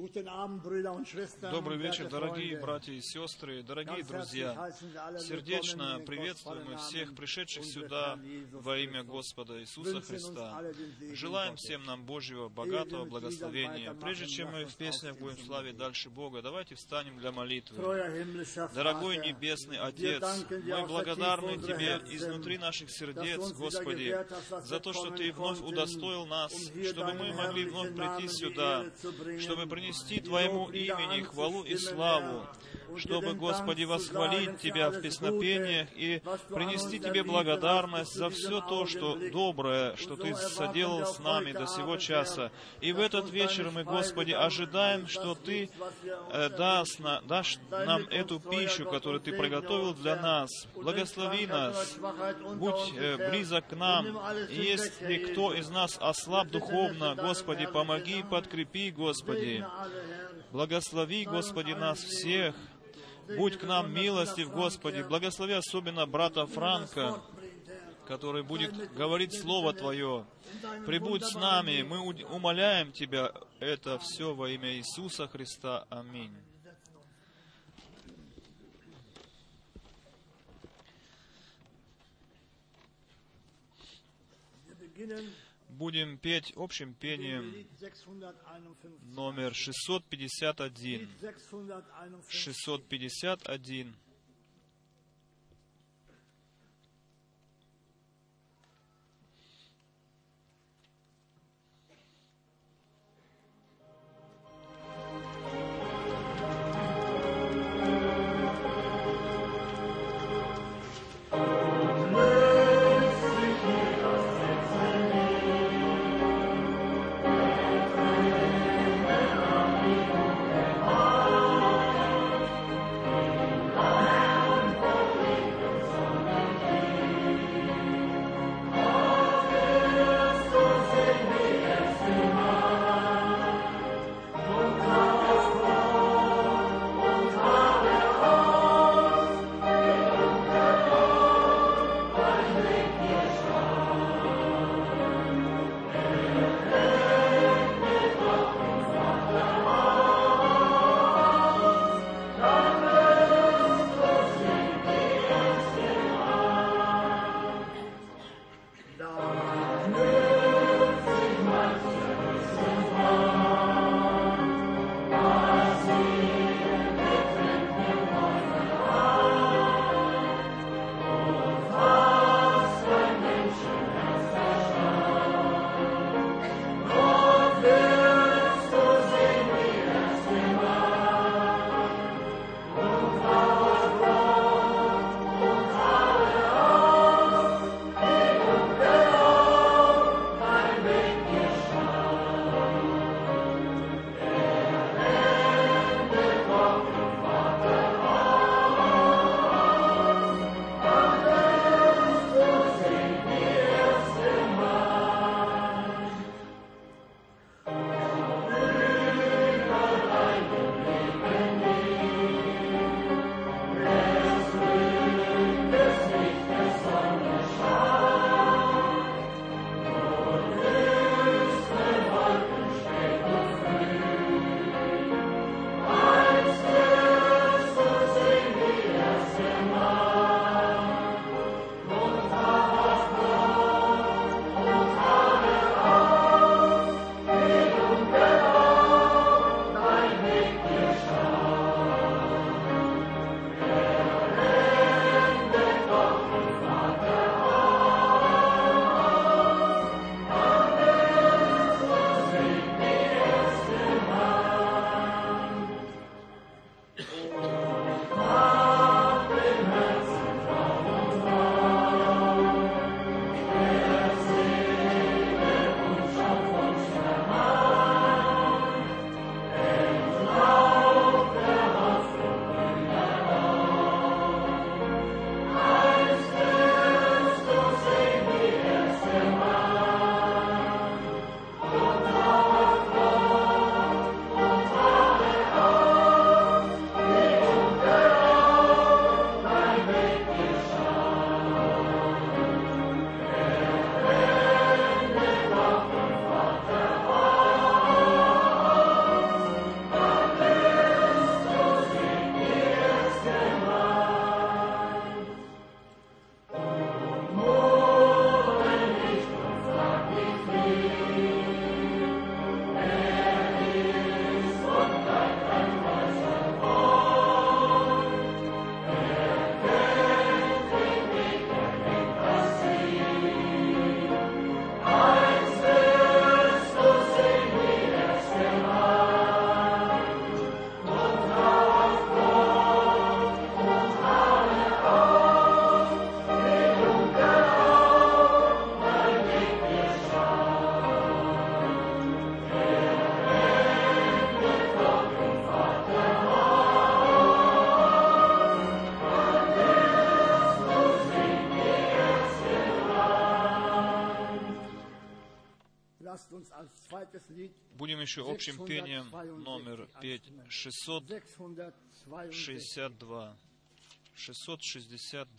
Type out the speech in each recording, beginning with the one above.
Добрый вечер, дорогие братья и сестры, дорогие друзья. Сердечно приветствуем мы всех пришедших сюда во имя. Господа Иисуса Христа. Желаем всем нам Божьего богатого благословения. Прежде чем мы в песнях будем славить дальше Бога, давайте встанем для молитвы. Дорогой Небесный Отец, мы благодарны Тебе изнутри наших сердец, Господи, за то, что Ты вновь удостоил нас, um hier чтобы мы могли вновь прийти сюда, чтобы принести die Твоему имени хвалу и славу, чтобы, Господи, восхвалить Тебя в песнопениях и принести Тебе благодарность за все то, что доброе, что Ты соделал с нами до сего часа. И в этот вечер мы, Господи, ожидаем, что Ты э, erwünscht. дашь, нам эту пищу, которую Ты приготовил для нас. Благослови нас, будь э, близок к нам. если кто из нас ослаб духовно, Господи, помоги подкрепи, Господи. Благослови, Господи, нас всех. Будь к нам милостив, Господи. Благослови особенно брата Франка, который будет говорить Слово Твое. Прибудь с нами. Мы умоляем Тебя это все во имя Иисуса Христа. Аминь. Beginnen Будем петь общим пением Lied 651. номер 651. Lied 651. Еще общим пением номер петь 662. 662.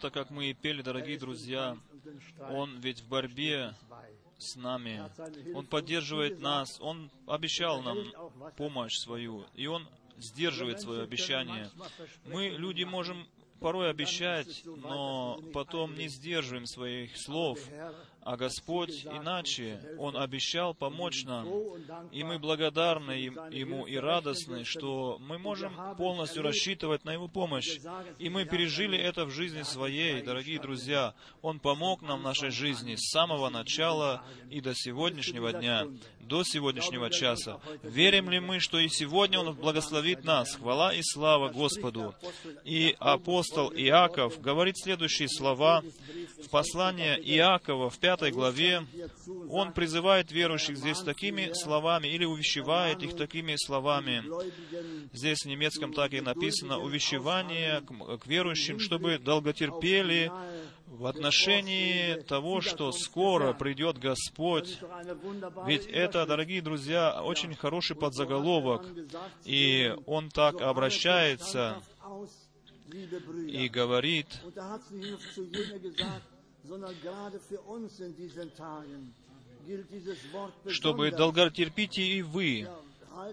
Это, как мы и пели, дорогие друзья? Он ведь в борьбе с нами. Он поддерживает нас. Он обещал нам помощь свою. И Он сдерживает свое обещание. Мы, люди, можем порой обещать, но потом не сдерживаем своих слов. А Господь иначе, Он обещал помочь нам, и мы благодарны Ему и радостны, что мы можем полностью рассчитывать на Его помощь. И мы пережили это в жизни своей, дорогие друзья. Он помог нам в нашей жизни с самого начала и до сегодняшнего дня, до сегодняшнего часа. Верим ли мы, что и сегодня Он благословит нас? Хвала и слава Господу. И апостол Иаков говорит следующие слова в послании Иакова в пятой главе. Он призывает верующих здесь такими словами или увещевает их такими словами. Здесь в немецком так и написано увещевание к верующим, чтобы долготерпели в отношении того, что скоро придет Господь. Ведь это, дорогие друзья, очень хороший подзаголовок. И он так обращается и говорит, чтобы долготерпите и вы,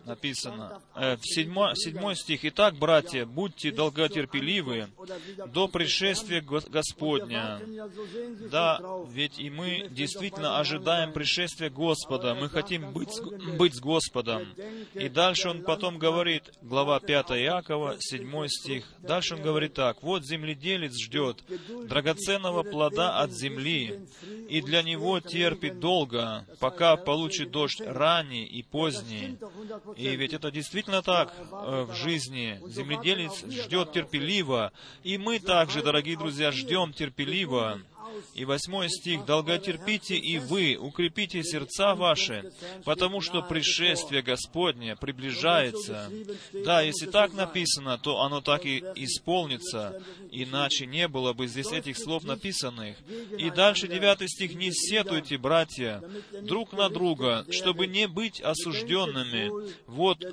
написано, э, в седьмой, седьмой стих, «Итак, братья, будьте долготерпеливы до пришествия Господня». Да, ведь и мы действительно ожидаем пришествия Господа, мы хотим быть, быть с Господом. И дальше он потом говорит, глава 5 Иакова, 7 стих, дальше он говорит так, «Вот земледелец ждет драгоценного плода от земли, и для него терпит долго, пока получит дождь ранний и поздний. И ведь это действительно так э, в жизни. Земледелец ждет терпеливо, и мы также, дорогие друзья, ждем терпеливо. И восьмой стих, «Долготерпите и вы, укрепите сердца ваши, потому что пришествие Господне приближается». Да, если так написано, то оно так и исполнится, иначе не было бы здесь этих слов написанных. И дальше девятый стих, «Не сетуйте, братья, друг на друга, чтобы не быть осужденными». Вот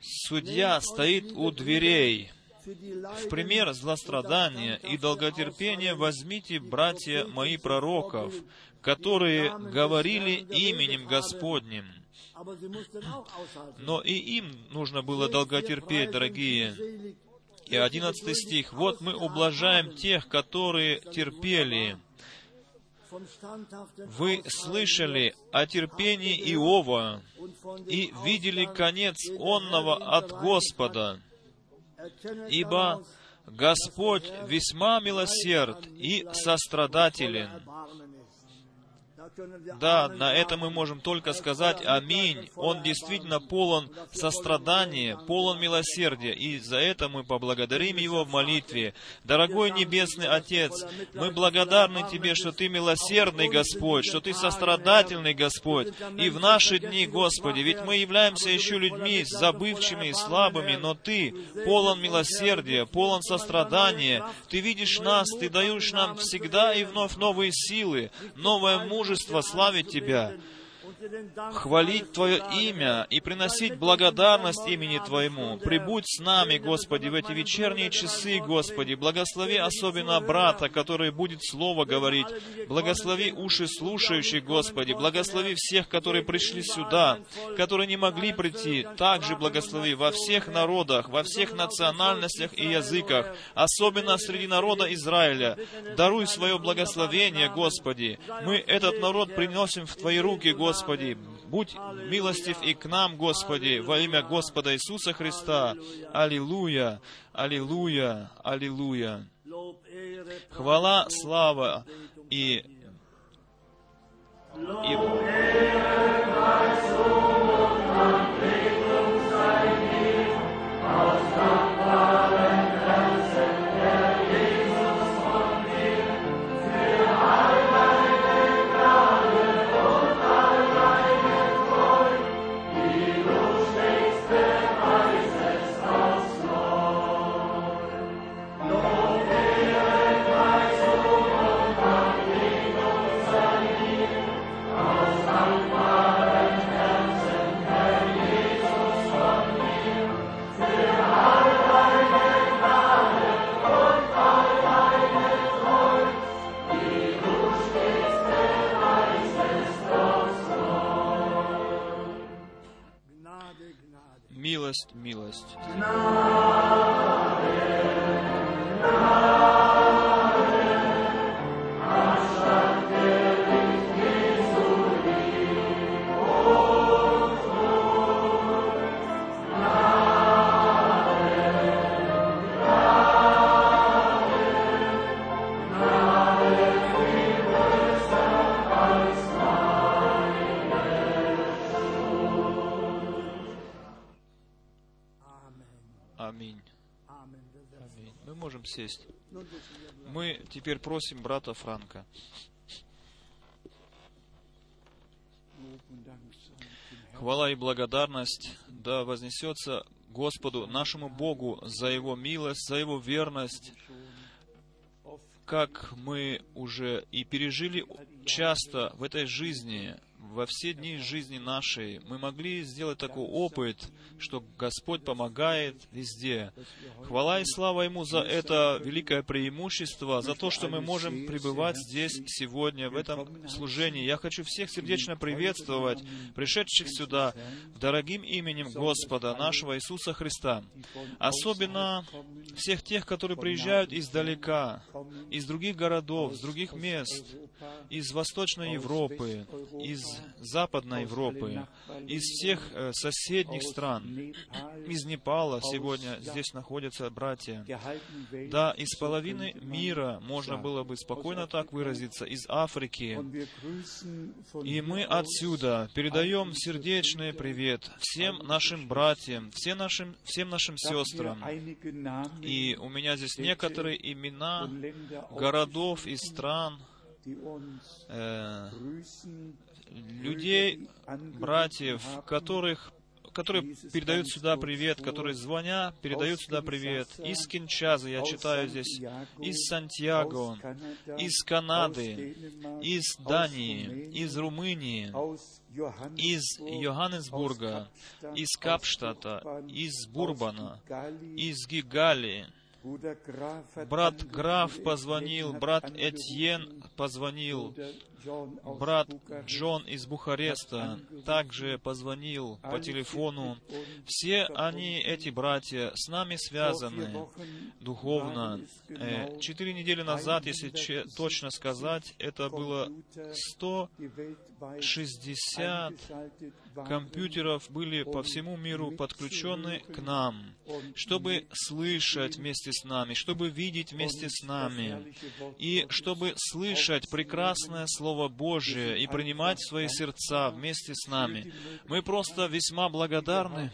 судья стоит у дверей. В пример злострадания и долготерпения возьмите, братья мои пророков, которые говорили именем Господним. Но и им нужно было долготерпеть, дорогие. И одиннадцатый стих. «Вот мы ублажаем тех, которые терпели». Вы слышали о терпении Иова и видели конец онного от Господа ибо Господь весьма милосерд и сострадателен. Да, на это мы можем только сказать «Аминь». Он действительно полон сострадания, полон милосердия, и за это мы поблагодарим Его в молитве. Дорогой Небесный Отец, мы благодарны Тебе, что Ты милосердный Господь, что Ты сострадательный Господь. И в наши дни, Господи, ведь мы являемся еще людьми забывчивыми и слабыми, но Ты полон милосердия, полон сострадания. Ты видишь нас, Ты даешь нам всегда и вновь новые силы, новое мужество, мужество славить Тебя, хвалить Твое имя и приносить благодарность имени Твоему. Прибудь с нами, Господи, в эти вечерние часы, Господи. Благослови особенно брата, который будет Слово говорить. Благослови уши слушающих, Господи. Благослови всех, которые пришли сюда, которые не могли прийти. Также благослови во всех народах, во всех национальностях и языках, особенно среди народа Израиля. Даруй свое благословение, Господи. Мы этот народ приносим в Твои руки, Господи. Господи, будь милостив и к нам, Господи, во имя Господа Иисуса Христа. Аллилуйя, аллилуйя, аллилуйя. Хвала, слава и... и... теперь просим брата Франка. Хвала и благодарность да вознесется Господу, нашему Богу, за Его милость, за Его верность, как мы уже и пережили часто в этой жизни, во все дни жизни нашей мы могли сделать такой опыт, что Господь помогает везде. Хвала и слава Ему за это великое преимущество, за то, что мы можем пребывать здесь сегодня, в этом служении. Я хочу всех сердечно приветствовать, пришедших сюда, дорогим именем Господа, нашего Иисуса Христа. Особенно всех тех, которые приезжают издалека, из других городов, с других мест, из Восточной Европы, из Западной Европы, из всех э, соседних стран, из Непала сегодня здесь находятся братья. Да, из половины мира, можно было бы спокойно так выразиться, из Африки. И мы отсюда передаем сердечный привет всем нашим братьям, всем нашим, всем нашим сестрам. И у меня здесь некоторые имена городов и стран, э, людей, братьев, которых которые передают сюда привет, которые звоня, передают сюда привет. Из Кинчаза, я читаю здесь, из Сантьяго, из Канады, из Дании, из Румынии, из Йоханнесбурга, из Капштата, из Бурбана, из Гигали, Брат Граф позвонил, брат Этьен позвонил, брат Джон из Бухареста также позвонил по телефону. Все они, эти братья, с нами связаны духовно. Э, четыре недели назад, если точно сказать, это было 160 компьютеров были по всему миру подключены к нам, чтобы слышать вместе с нами, чтобы видеть вместе с нами, и чтобы слышать прекрасное Слово Божие и принимать свои сердца вместе с нами. Мы просто весьма благодарны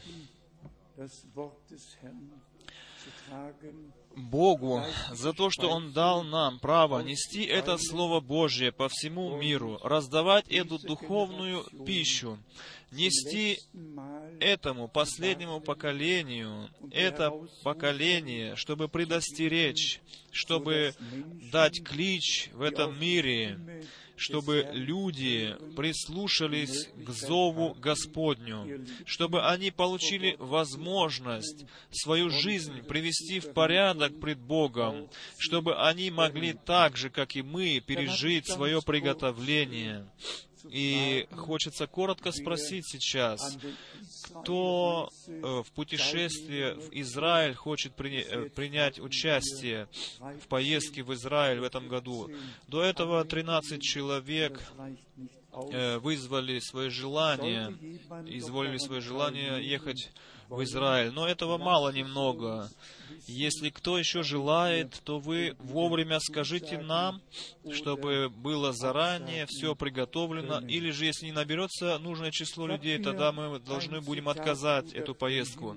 Богу за то, что Он дал нам право нести это Слово Божье по всему миру, раздавать эту духовную пищу, нести этому последнему поколению, это поколение, чтобы предостеречь, чтобы дать клич в этом мире, чтобы люди прислушались к зову Господню, чтобы они получили возможность свою жизнь привести в порядок пред Богом, чтобы они могли так же, как и мы, пережить свое приготовление. И хочется коротко спросить сейчас, кто э, в путешествии в Израиль хочет э, принять участие в поездке в Израиль в этом году. До этого 13 человек э, вызвали свое желание, изволили свое желание ехать в Израиль. Но этого мало немного. Если кто еще желает, то вы вовремя скажите нам, чтобы было заранее все приготовлено, или же если не наберется нужное число людей, тогда мы должны будем отказать эту поездку.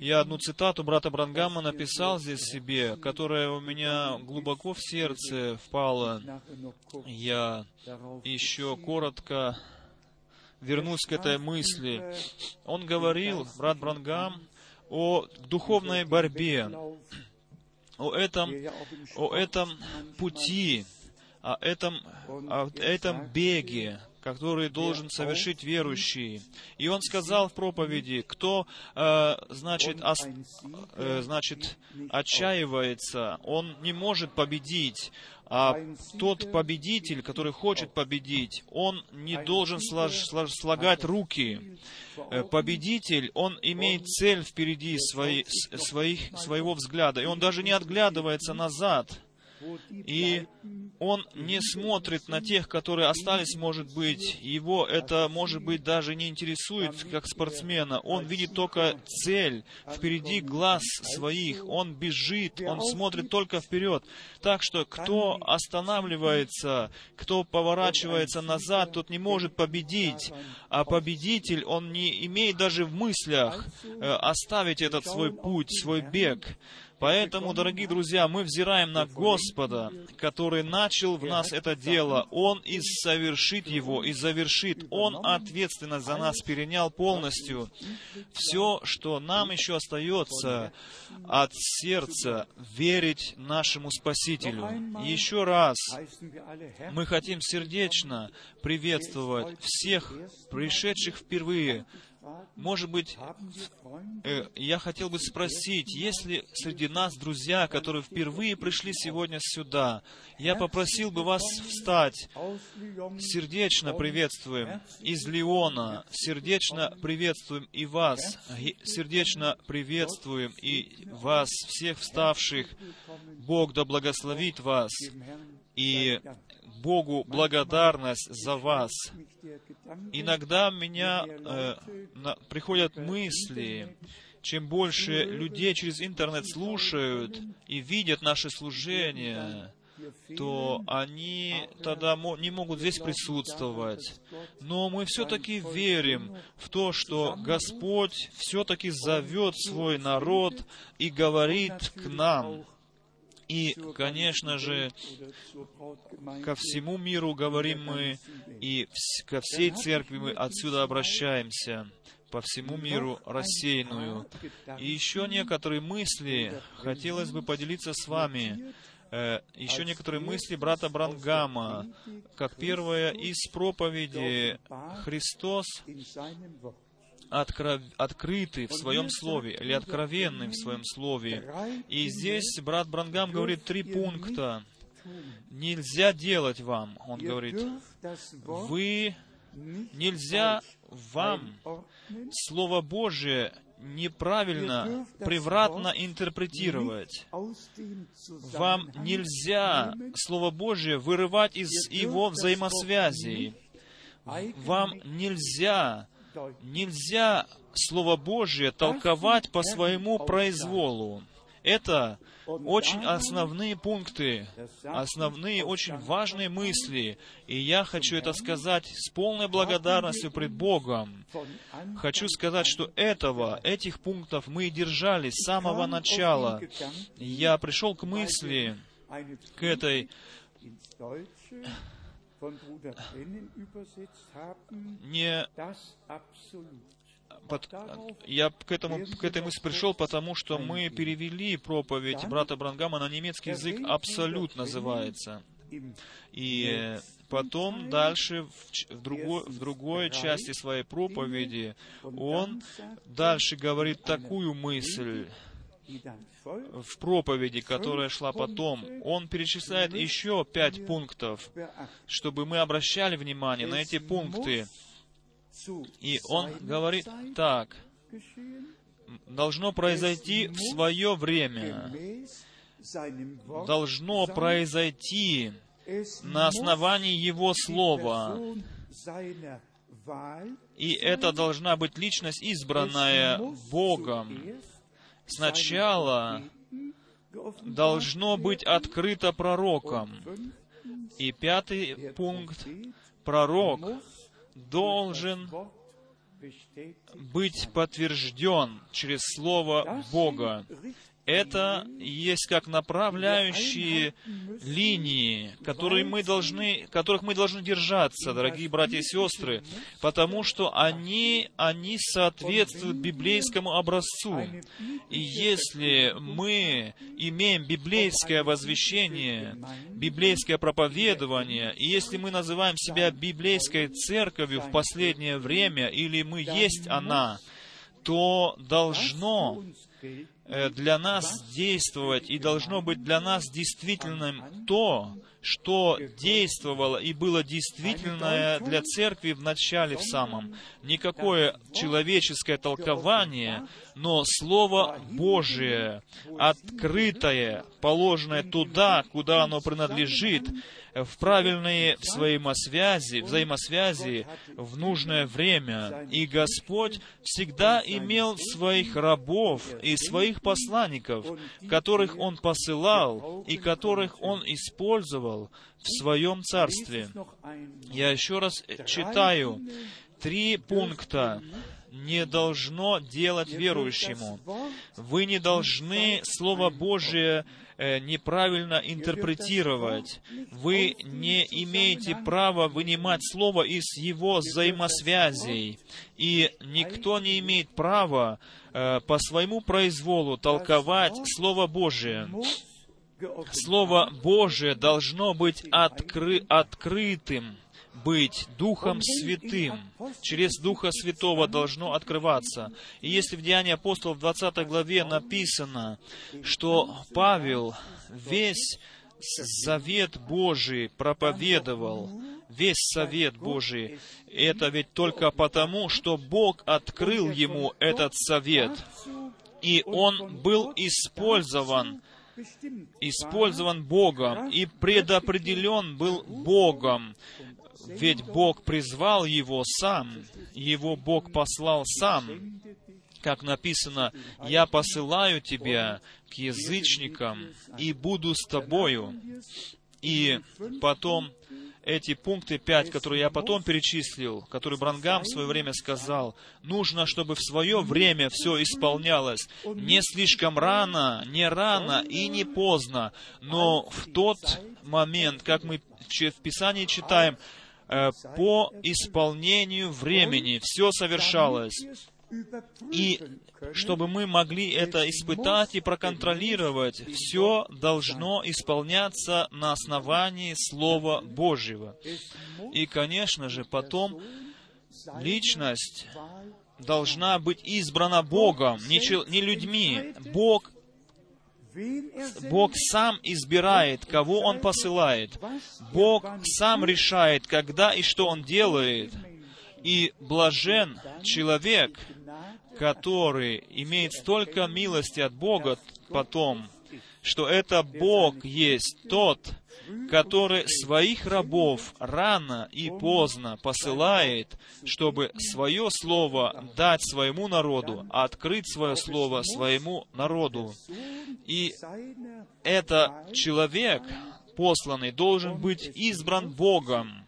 Я одну цитату брата Брангама написал здесь себе, которая у меня глубоко в сердце впала. Я еще коротко вернусь к этой мысли. Он говорил, брат Брангам, о духовной борьбе, о этом, о этом пути, о этом, о этом беге, который должен совершить верующий. И он сказал в проповеди, кто, э, значит, ос, э, значит, отчаивается, он не может победить, а тот победитель, который хочет победить, он не должен слагать руки. Э, победитель, он имеет цель впереди своей, своих, своего взгляда, и он даже не отглядывается назад и он не смотрит на тех, которые остались, может быть. Его это, может быть, даже не интересует, как спортсмена. Он видит только цель, впереди глаз своих. Он бежит, он смотрит только вперед. Так что, кто останавливается, кто поворачивается назад, тот не может победить. А победитель, он не имеет даже в мыслях э, оставить этот свой путь, свой бег. Поэтому, дорогие друзья, мы взираем на Господа, который начал в нас это дело. Он и совершит его, и завершит. Он ответственность за нас перенял полностью. Все, что нам еще остается от сердца, верить нашему Спасителю. Еще раз, мы хотим сердечно приветствовать всех пришедших впервые, может быть, э, я хотел бы спросить, есть ли среди нас друзья, которые впервые пришли сегодня сюда? Я попросил бы вас встать. Сердечно приветствуем из Леона, сердечно приветствуем и вас, сердечно приветствуем и вас, всех вставших. Бог да благословит вас. И Богу благодарность за вас. Иногда меня э, на, приходят мысли, чем больше людей через интернет слушают и видят наши служения, то они тогда не могут здесь присутствовать. Но мы все-таки верим в то, что Господь все-таки зовет свой народ и говорит к нам. И, конечно же, ко всему миру говорим мы, и ко всей церкви мы отсюда обращаемся, по всему миру рассеянную. И еще некоторые мысли хотелось бы поделиться с вами. Э, еще некоторые мысли брата Брангама, как первая из проповеди Христос откров... открыты в своем слове или откровенны в своем слове. И здесь брат Брангам говорит три пункта. Нельзя делать вам, он говорит, вы, нельзя вам Слово Божие неправильно, превратно интерпретировать. Вам нельзя Слово Божие вырывать из его взаимосвязей. Вам нельзя Нельзя Слово Божие толковать по своему произволу. Это очень основные пункты, основные очень важные мысли. И я хочу это сказать с полной благодарностью пред Богом. Хочу сказать, что этого, этих пунктов мы и держали с самого начала. Я пришел к мысли, к этой не под, я к, этому, к этой мысли пришел, потому что мы перевели проповедь брата Брангама на немецкий язык «Абсолют» называется. И потом дальше в, в, другой, в другой части своей проповеди он дальше говорит такую мысль, в проповеди, которая шла потом, он перечисляет еще пять пунктов, чтобы мы обращали внимание на эти пункты. И он говорит так, должно произойти в свое время, должно произойти на основании Его Слова, и это должна быть личность, избранная Богом, сначала должно быть открыто пророком. И пятый пункт. Пророк должен быть подтвержден через Слово Бога это есть как направляющие линии, которые мы должны, которых мы должны держаться, дорогие братья и сестры, потому что они, они соответствуют библейскому образцу. И если мы имеем библейское возвещение, библейское проповедование, и если мы называем себя библейской церковью в последнее время, или мы есть она, то должно для нас действовать и должно быть для нас действительным то, что действовало и было действительное для церкви в начале, в самом. Никакое человеческое толкование, но Слово Божие, открытое, положенное туда, куда оно принадлежит, в правильные взаимосвязи, взаимосвязи в нужное время. И Господь всегда имел своих рабов и своих посланников, которых Он посылал и которых Он использовал в Своем Царстве. Я еще раз читаю три пункта не должно делать верующему. Вы не должны Слово Божие неправильно интерпретировать. Вы не имеете права вынимать Слово из его взаимосвязей. И никто не имеет права э, по своему произволу толковать Слово Божие. Слово Божие должно быть откры, открытым, быть Духом Святым. Через Духа Святого должно открываться. И если в Деянии апостолов в 20 главе написано, что Павел весь завет Божий проповедовал, весь совет Божий, это ведь только потому, что Бог открыл ему этот совет. И он был использован использован Богом и предопределен был Богом ведь Бог призвал его сам, его Бог послал сам. Как написано, «Я посылаю тебя к язычникам и буду с тобою». И потом эти пункты пять, которые я потом перечислил, которые Брангам в свое время сказал, нужно, чтобы в свое время все исполнялось. Не слишком рано, не рано и не поздно, но в тот момент, как мы в Писании читаем, по исполнению времени все совершалось. И чтобы мы могли это испытать и проконтролировать, все должно исполняться на основании Слова Божьего. И, конечно же, потом личность должна быть избрана Богом, не, не людьми. Бог Бог сам избирает, кого Он посылает. Бог сам решает, когда и что Он делает. И блажен человек, который имеет столько милости от Бога потом, что это Бог есть тот, который своих рабов рано и поздно посылает, чтобы свое слово дать своему народу, открыть свое слово своему народу. И это человек, посланный, должен быть избран Богом.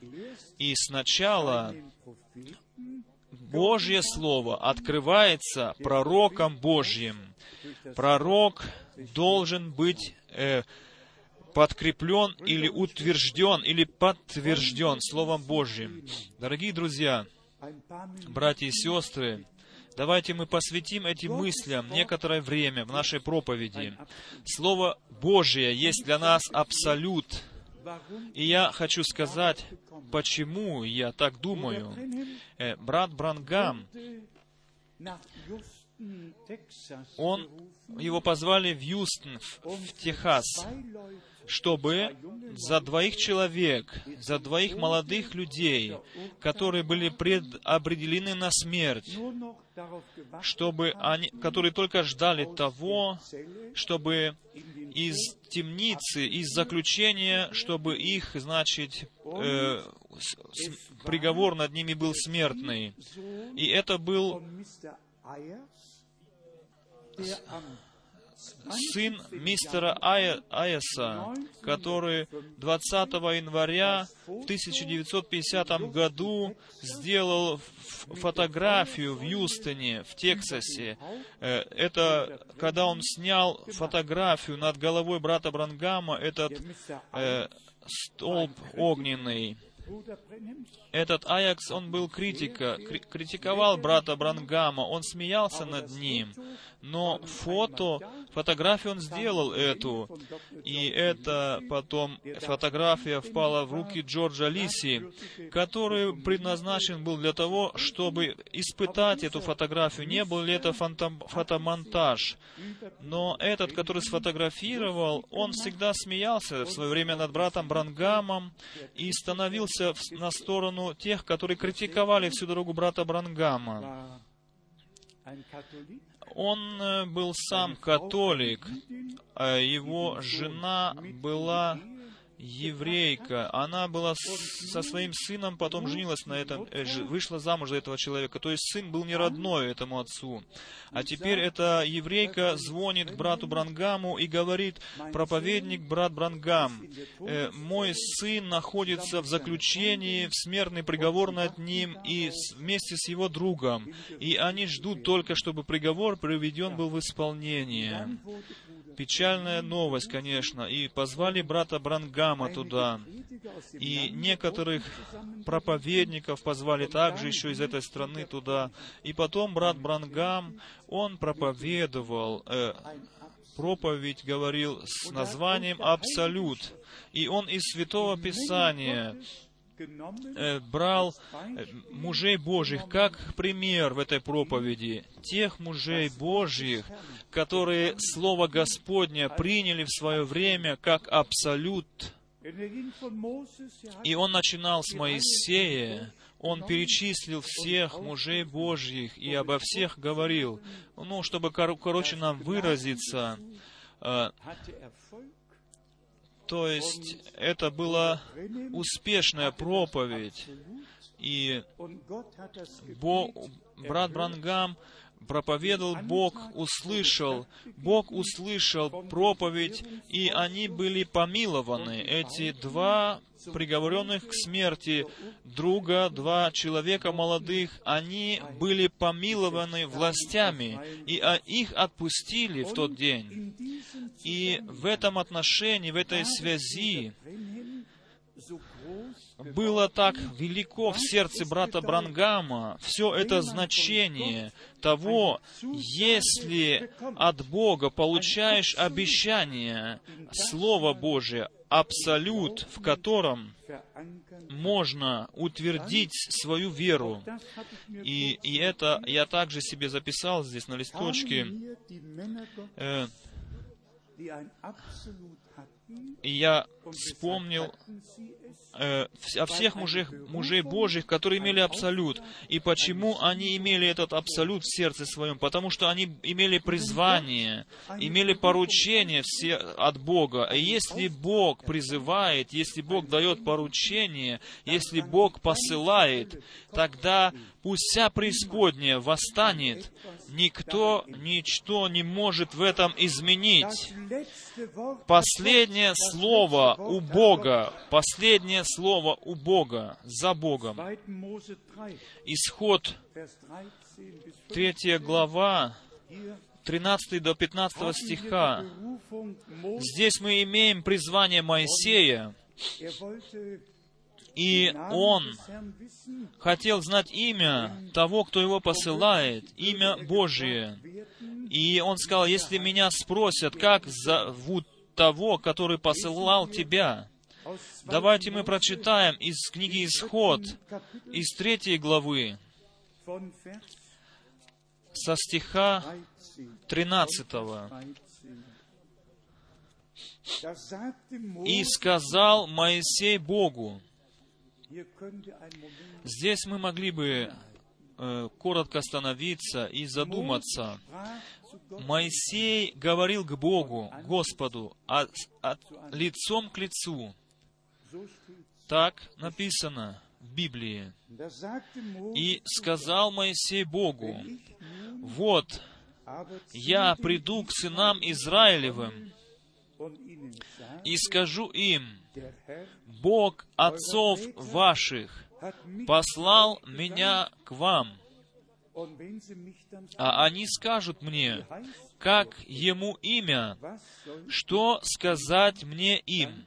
И сначала Божье Слово открывается пророком Божьим. Пророк должен быть э, подкреплен или утвержден или подтвержден Словом Божьим. Дорогие друзья, братья и сестры, давайте мы посвятим этим мыслям некоторое время в нашей проповеди. Слово Божье есть для нас абсолют. И я хочу сказать, почему я так думаю. Э, брат Брангам он, его позвали в Юстон, в, Техас, чтобы за двоих человек, за двоих молодых людей, которые были предопределены на смерть, чтобы они, которые только ждали того, чтобы из темницы, из заключения, чтобы их, значит, э, приговор над ними был смертный. И это был сын мистера Айеса, который 20 января в 1950 году сделал фотографию в Юстоне, в Тексасе. Э, это когда он снял фотографию над головой брата Брангама, этот э, столб огненный. Этот Аякс, он был критика, критиковал брата Брангама, он смеялся над ним, но фото, фотографию он сделал эту, и это потом фотография впала в руки Джорджа Лиси, который предназначен был для того, чтобы испытать эту фотографию, не был ли это фотомонтаж. Но этот, который сфотографировал, он всегда смеялся в свое время над братом Брангамом и становился на сторону тех, которые критиковали всю дорогу брата Брангама. Он э, был сам католик, а его жена была еврейка. Она была со своим сыном, потом женилась на этом, э, вышла замуж за этого человека. То есть сын был не родной этому отцу. А теперь эта еврейка звонит брату Брангаму и говорит, проповедник брат Брангам, э, мой сын находится в заключении, в смертный приговор над ним и вместе с его другом. И они ждут только, чтобы приговор приведен был в исполнение. Печальная новость, конечно. И позвали брата Брангама туда. И некоторых проповедников позвали также еще из этой страны туда. И потом брат Брангам, он проповедовал, э, проповедь говорил с названием «Абсолют». И он из Святого Писания э, брал э, мужей Божьих как пример в этой проповеди. Тех мужей Божьих, которые Слово Господня приняли в свое время как абсолют. И он начинал с Моисея, он перечислил всех мужей Божьих и обо всех говорил. Ну, чтобы, кор- короче, нам выразиться, э, то есть это была успешная проповедь. И Бо, брат Брангам проповедовал, Бог услышал, Бог услышал проповедь, и они были помилованы. Эти два приговоренных к смерти друга, два человека молодых, они были помилованы властями, и а, их отпустили в тот день. И в этом отношении, в этой связи было так велико в сердце брата Брангама все это значение того, если от Бога получаешь обещание, Слово Божие, абсолют, в котором можно утвердить свою веру. И, и это я также себе записал здесь на листочке. Э, я вспомнил э, о всех мужей, мужей Божьих, которые имели абсолют. И почему они имели этот абсолют в сердце своем? Потому что они имели призвание, имели поручение все от Бога. И если Бог призывает, если Бог дает поручение, если Бог посылает, тогда пусть вся преисподняя восстанет. Никто ничто не может в этом изменить. Последнее слово у Бога, последнее слово у Бога, за Богом. Исход 3 глава, 13 до 15 стиха. Здесь мы имеем призвание Моисея, и он хотел знать имя того, кто его посылает, имя Божие. И он сказал, если меня спросят, как зовут того, который посылал тебя, давайте мы прочитаем из книги Исход, из третьей главы, со стиха 13. «И сказал Моисей Богу». Здесь мы могли бы э, коротко остановиться и задуматься. Моисей говорил к Богу, Господу, от, от- лицом к лицу. Так написано в Библии. И сказал Моисей Богу, вот, я приду к сынам Израилевым и скажу им, Бог отцов ваших послал меня к вам. А они скажут мне, как ему имя, что сказать мне им.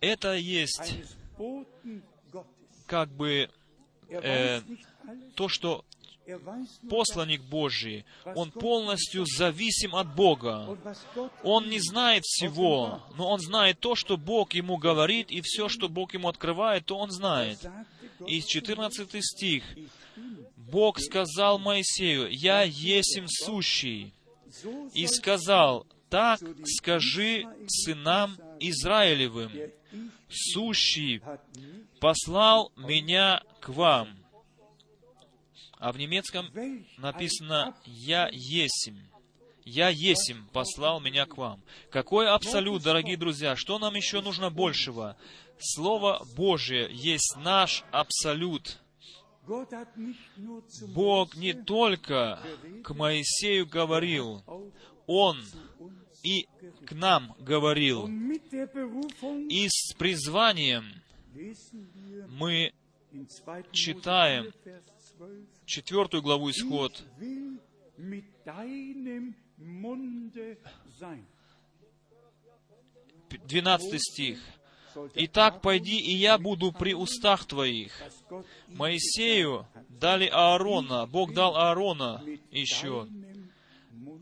Это есть как бы э, то, что посланник Божий, он полностью зависим от Бога. Он не знает всего, но он знает то, что Бог ему говорит, и все, что Бог ему открывает, то он знает. И 14 стих. Бог сказал Моисею, «Я есим сущий». И сказал, «Так скажи сынам Израилевым, сущий послал меня к вам». А в немецком написано «Я есим». «Я есим, послал меня к вам». Какой абсолют, дорогие друзья? Что нам еще нужно большего? Слово Божие есть наш абсолют. Бог не только к Моисею говорил, Он и к нам говорил. И с призванием мы читаем четвертую главу Исход, 12 стих. «Итак, пойди, и я буду при устах твоих». Моисею дали Аарона, Бог дал Аарона еще,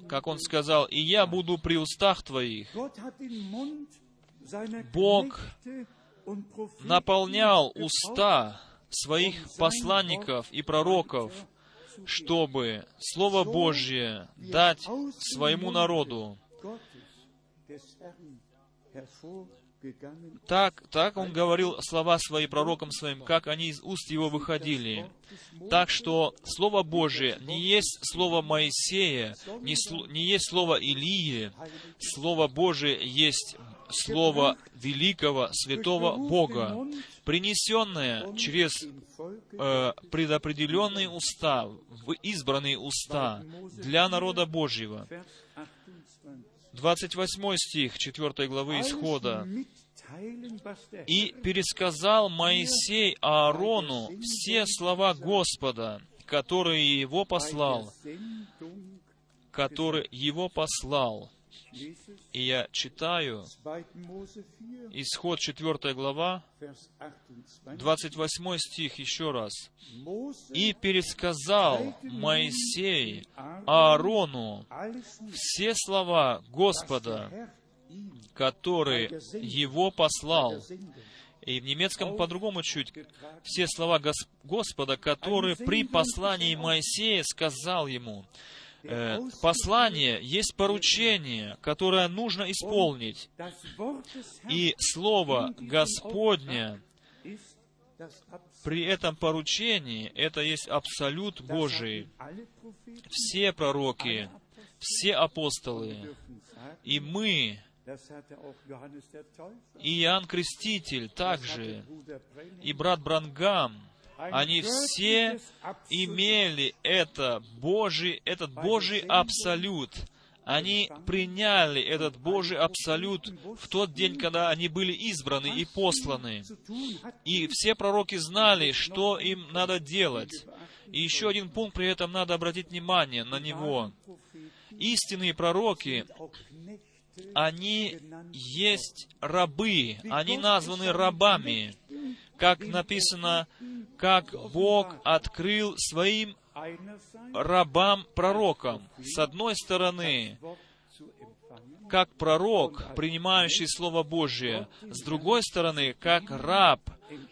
как он сказал, «И я буду при устах твоих». Бог наполнял уста своих посланников и пророков, чтобы Слово Божье дать своему народу. Так, так он говорил слова свои пророкам своим, как они из уст его выходили. Так что Слово Божие не есть Слово Моисея, не, сло, не есть Слово Илии, Слово Божие есть Слово великого, святого Бога, принесенное через э, предопределенные уста, в избранные уста для народа Божьего. 28 стих 4 главы Исхода. «И пересказал Моисей Аарону все слова Господа, которые его послал, который его послал». И я читаю Исход 4 глава, 28 стих еще раз. «И пересказал Моисей Аарону все слова Господа, которые его послал». И в немецком по-другому чуть. Все слова Господа, которые при послании Моисея сказал ему э, послание есть поручение, которое нужно исполнить. И Слово Господне при этом поручении это есть абсолют Божий. Все пророки, все апостолы, и мы, и Иоанн Креститель также, и брат Брангам, они все имели это Божий, этот Божий абсолют. Они приняли этот Божий абсолют в тот день, когда они были избраны и посланы. И все пророки знали, что им надо делать. И еще один пункт при этом надо обратить внимание на него. Истинные пророки, они есть рабы, они названы рабами как написано, как Бог открыл своим рабам-пророкам. С одной стороны, как пророк, принимающий Слово Божие. С другой стороны, как раб,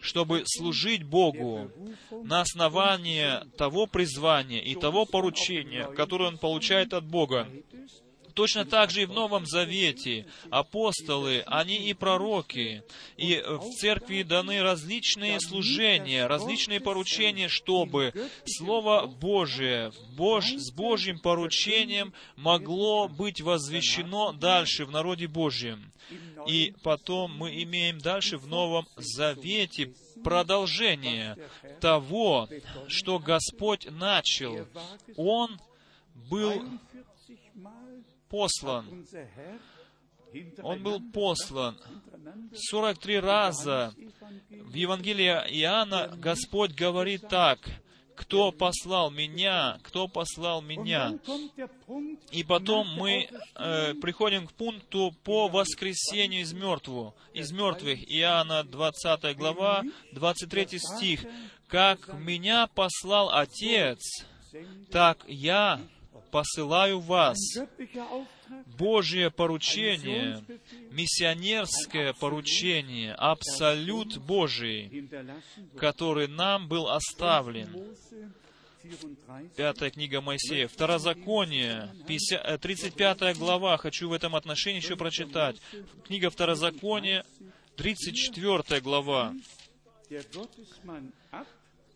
чтобы служить Богу на основании того призвания и того поручения, которое он получает от Бога. Точно так же и в Новом Завете апостолы, они и пророки, и в церкви даны различные служения, различные поручения, чтобы Слово Божие Бож, с Божьим поручением могло быть возвещено дальше в народе Божьем. И потом мы имеем дальше в Новом Завете продолжение того, что Господь начал. Он был послан. Он был послан. 43 раза в Евангелии Иоанна Господь говорит так, кто послал меня, кто послал меня. И потом мы э, приходим к пункту по воскресению из мертвых. Из мертвых. Иоанна 20 глава, 23 стих. «Как меня послал Отец, так я посылаю вас. Божье поручение, миссионерское поручение, абсолют Божий, который нам был оставлен. Пятая книга Моисея, Второзаконие, 50, 35 э, глава, хочу в этом отношении еще прочитать. Книга Второзакония, 34 глава.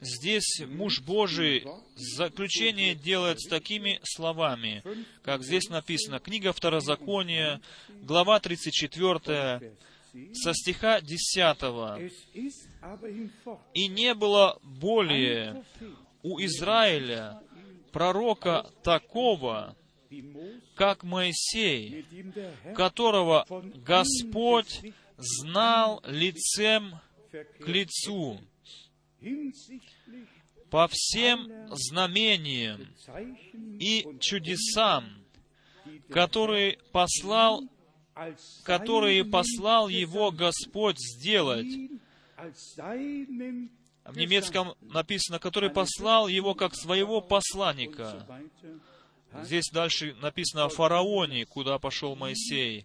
Здесь муж Божий заключение делает с такими словами, как здесь написано, книга Второзакония, глава 34, со стиха 10. «И не было более у Израиля пророка такого, как Моисей, которого Господь знал лицем к лицу, по всем знамениям и чудесам, которые послал, которые послал его Господь сделать. В немецком написано, который послал его как своего посланника. Здесь дальше написано о фараоне, куда пошел Моисей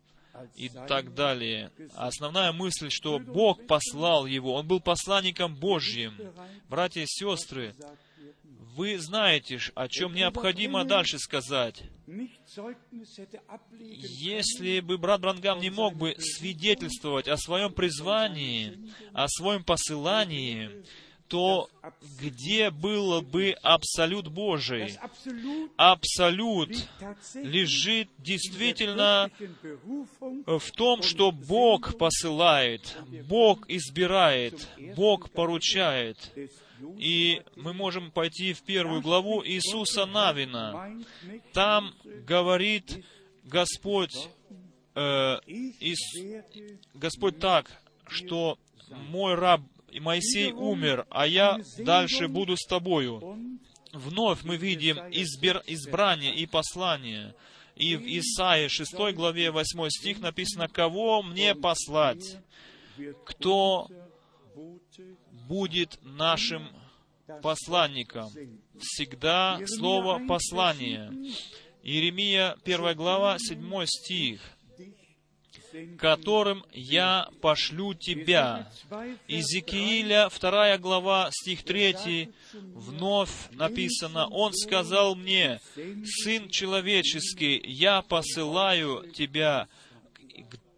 и так далее. Основная мысль, что Бог послал его, он был посланником Божьим. Братья и сестры, вы знаете, о чем необходимо дальше сказать. Если бы брат Брангам не мог бы свидетельствовать о своем призвании, о своем посылании, то где было бы абсолют Божий? Абсолют лежит действительно в том, что Бог посылает, Бог избирает, Бог поручает. И мы можем пойти в первую главу Иисуса Навина. Там говорит Господь, э, Ис, Господь так, что мой раб и Моисей умер, а я дальше буду с тобою. Вновь мы видим избир, избрание и послание. И в Исаии 6 главе 8 стих написано, «Кого мне послать? Кто будет нашим посланником?» Всегда слово «послание». Иеремия 1 глава 7 стих – которым я пошлю тебя. Иезекииля, 2 глава, стих 3, вновь написано, Он сказал мне, Сын человеческий, я посылаю тебя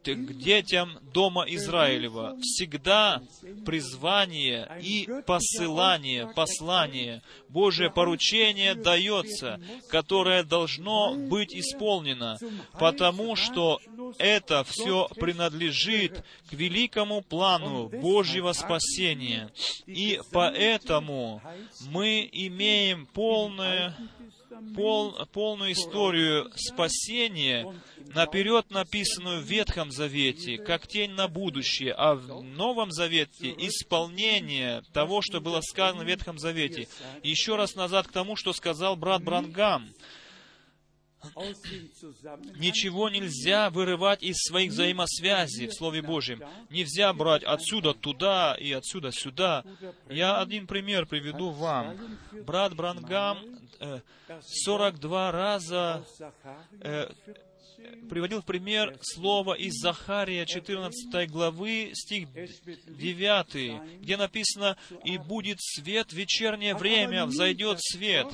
к детям дома Израилева. Всегда призвание и посылание, послание, Божье поручение дается, которое должно быть исполнено, потому что это все принадлежит к великому плану Божьего спасения. И поэтому мы имеем полное пол, полную историю спасения, наперед написанную в Ветхом Завете, как тень на будущее, а в Новом Завете исполнение того, что было сказано в Ветхом Завете. еще раз назад к тому, что сказал брат Брангам. Ничего нельзя вырывать из своих взаимосвязей в Слове Божьем. Нельзя брать отсюда туда и отсюда сюда. Я один пример приведу вам. Брат Брангам 42 э, раза э, приводил в пример слово из Захария 14 главы, стих 9, где написано «И будет свет вечернее время, взойдет свет»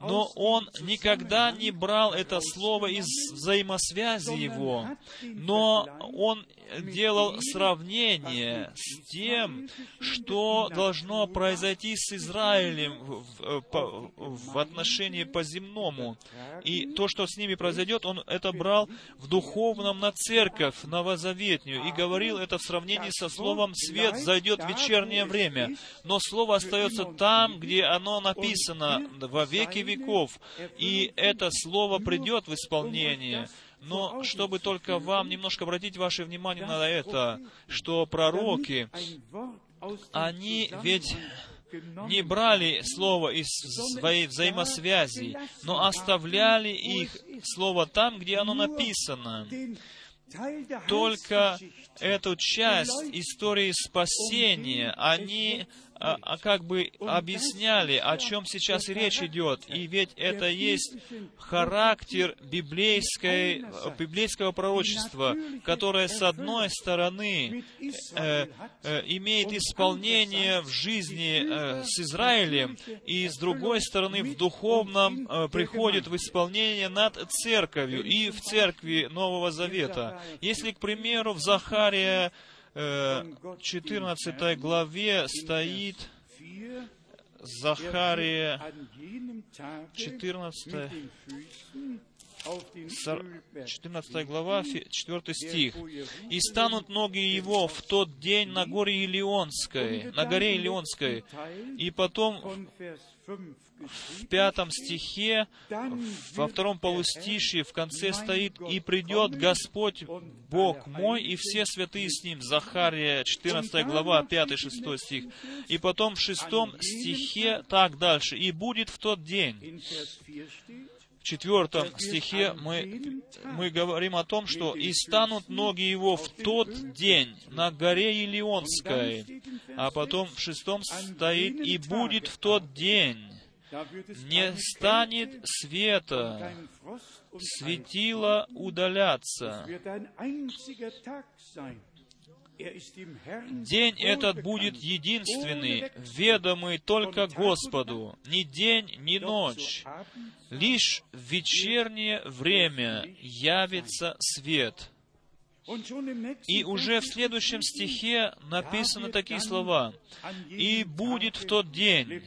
но он никогда не брал это слово из взаимосвязи его, но он делал сравнение с тем, что должно произойти с Израилем в, в, в отношении по земному. И то, что с ними произойдет, он это брал в духовном на церковь новозаветнюю и говорил это в сравнении со словом «свет зайдет в вечернее время». Но слово остается там, где оно написано во веки веков, и это слово придет в исполнение. Но чтобы только вам немножко обратить ваше внимание на это, что пророки, они ведь не брали слово из своей взаимосвязи, но оставляли их слово там, где оно написано. Только эту часть истории спасения они а, а как бы объясняли, о чем сейчас речь идет. И ведь это есть характер библейской, библейского пророчества, которое, с одной стороны, э, э, имеет исполнение в жизни э, с Израилем, и, с другой стороны, в духовном э, приходит в исполнение над церковью и в церкви Нового Завета. Если, к примеру, в Захария 14 главе стоит Захария an jenem Tage 14, mit den Füßen auf den сор- Ölberg 14 глава, фи- 4 der стих. «И станут ноги его в тот день на горе Илионской, на горе Илионской». И потом von Vers 5 в пятом стихе, во втором полустишье, в конце стоит «И придет Господь Бог мой, и все святые с Ним». Захария, 14 глава, 5-6 стих. И потом в шестом стихе так дальше. «И будет в тот день». in Vers 4 steht, В четвертом стихе мы, мы говорим о том, что «И станут ноги его в тот день на горе Илионской». А потом в шестом стоит «И будет в тот день, не станет света, светило удаляться». День этот будет единственный, ведомый только Господу, ни день, ни ночь. Лишь в вечернее время явится свет. И уже в следующем стихе написаны такие слова. «An «И будет в тот день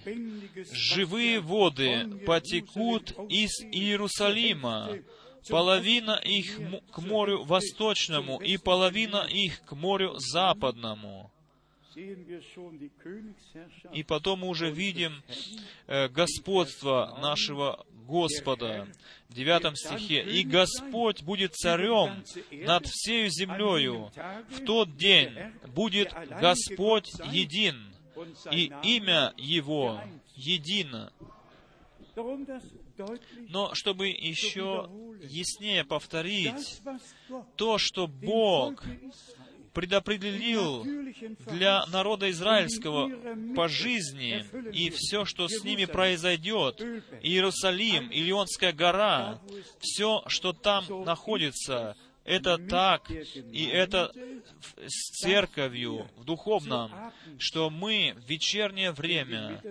живые воды потекут из Иерусалима, половина их к морю восточному и половина их к морю западному». И потом мы уже видим э, господство нашего Господа. В девятом стихе. «И Господь будет царем над всею землею. В тот день будет Господь един, и имя Его едино». Но чтобы еще яснее повторить то, что Бог предопределил для народа израильского по жизни и все, что с ними произойдет, Иерусалим, Илионская гора, все, что там находится, это так, и это с церковью, в духовном, что мы в вечернее время,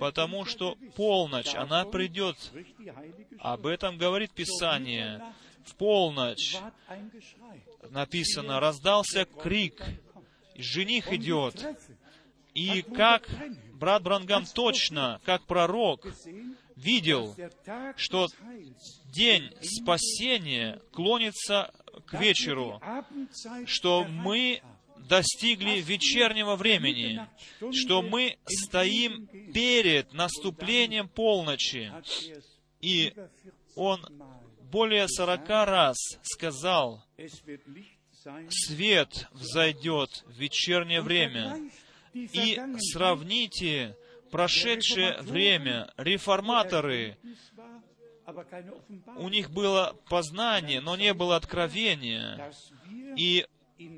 потому что полночь, она придет, об этом говорит Писание, в полночь написано, раздался крик, жених идет, и как брат Брангам точно, как пророк, видел, что день спасения клонится к вечеру, что мы достигли вечернего времени, что мы стоим перед наступлением полночи. И он более сорока раз сказал, свет взойдет в вечернее время. И сравните прошедшее время. Реформаторы, у них было познание, но не было откровения. И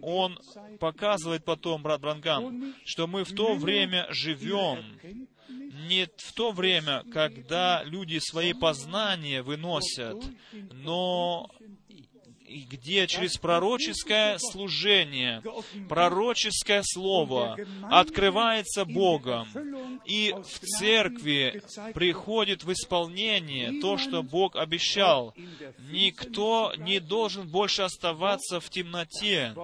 он показывает потом, брат Брангам, что мы в то время живем, не в то время, когда люди свои познания выносят, но где через пророческое служение, пророческое слово открывается Богом, и в церкви приходит в исполнение то, что Бог обещал. Никто не должен больше оставаться в темноте.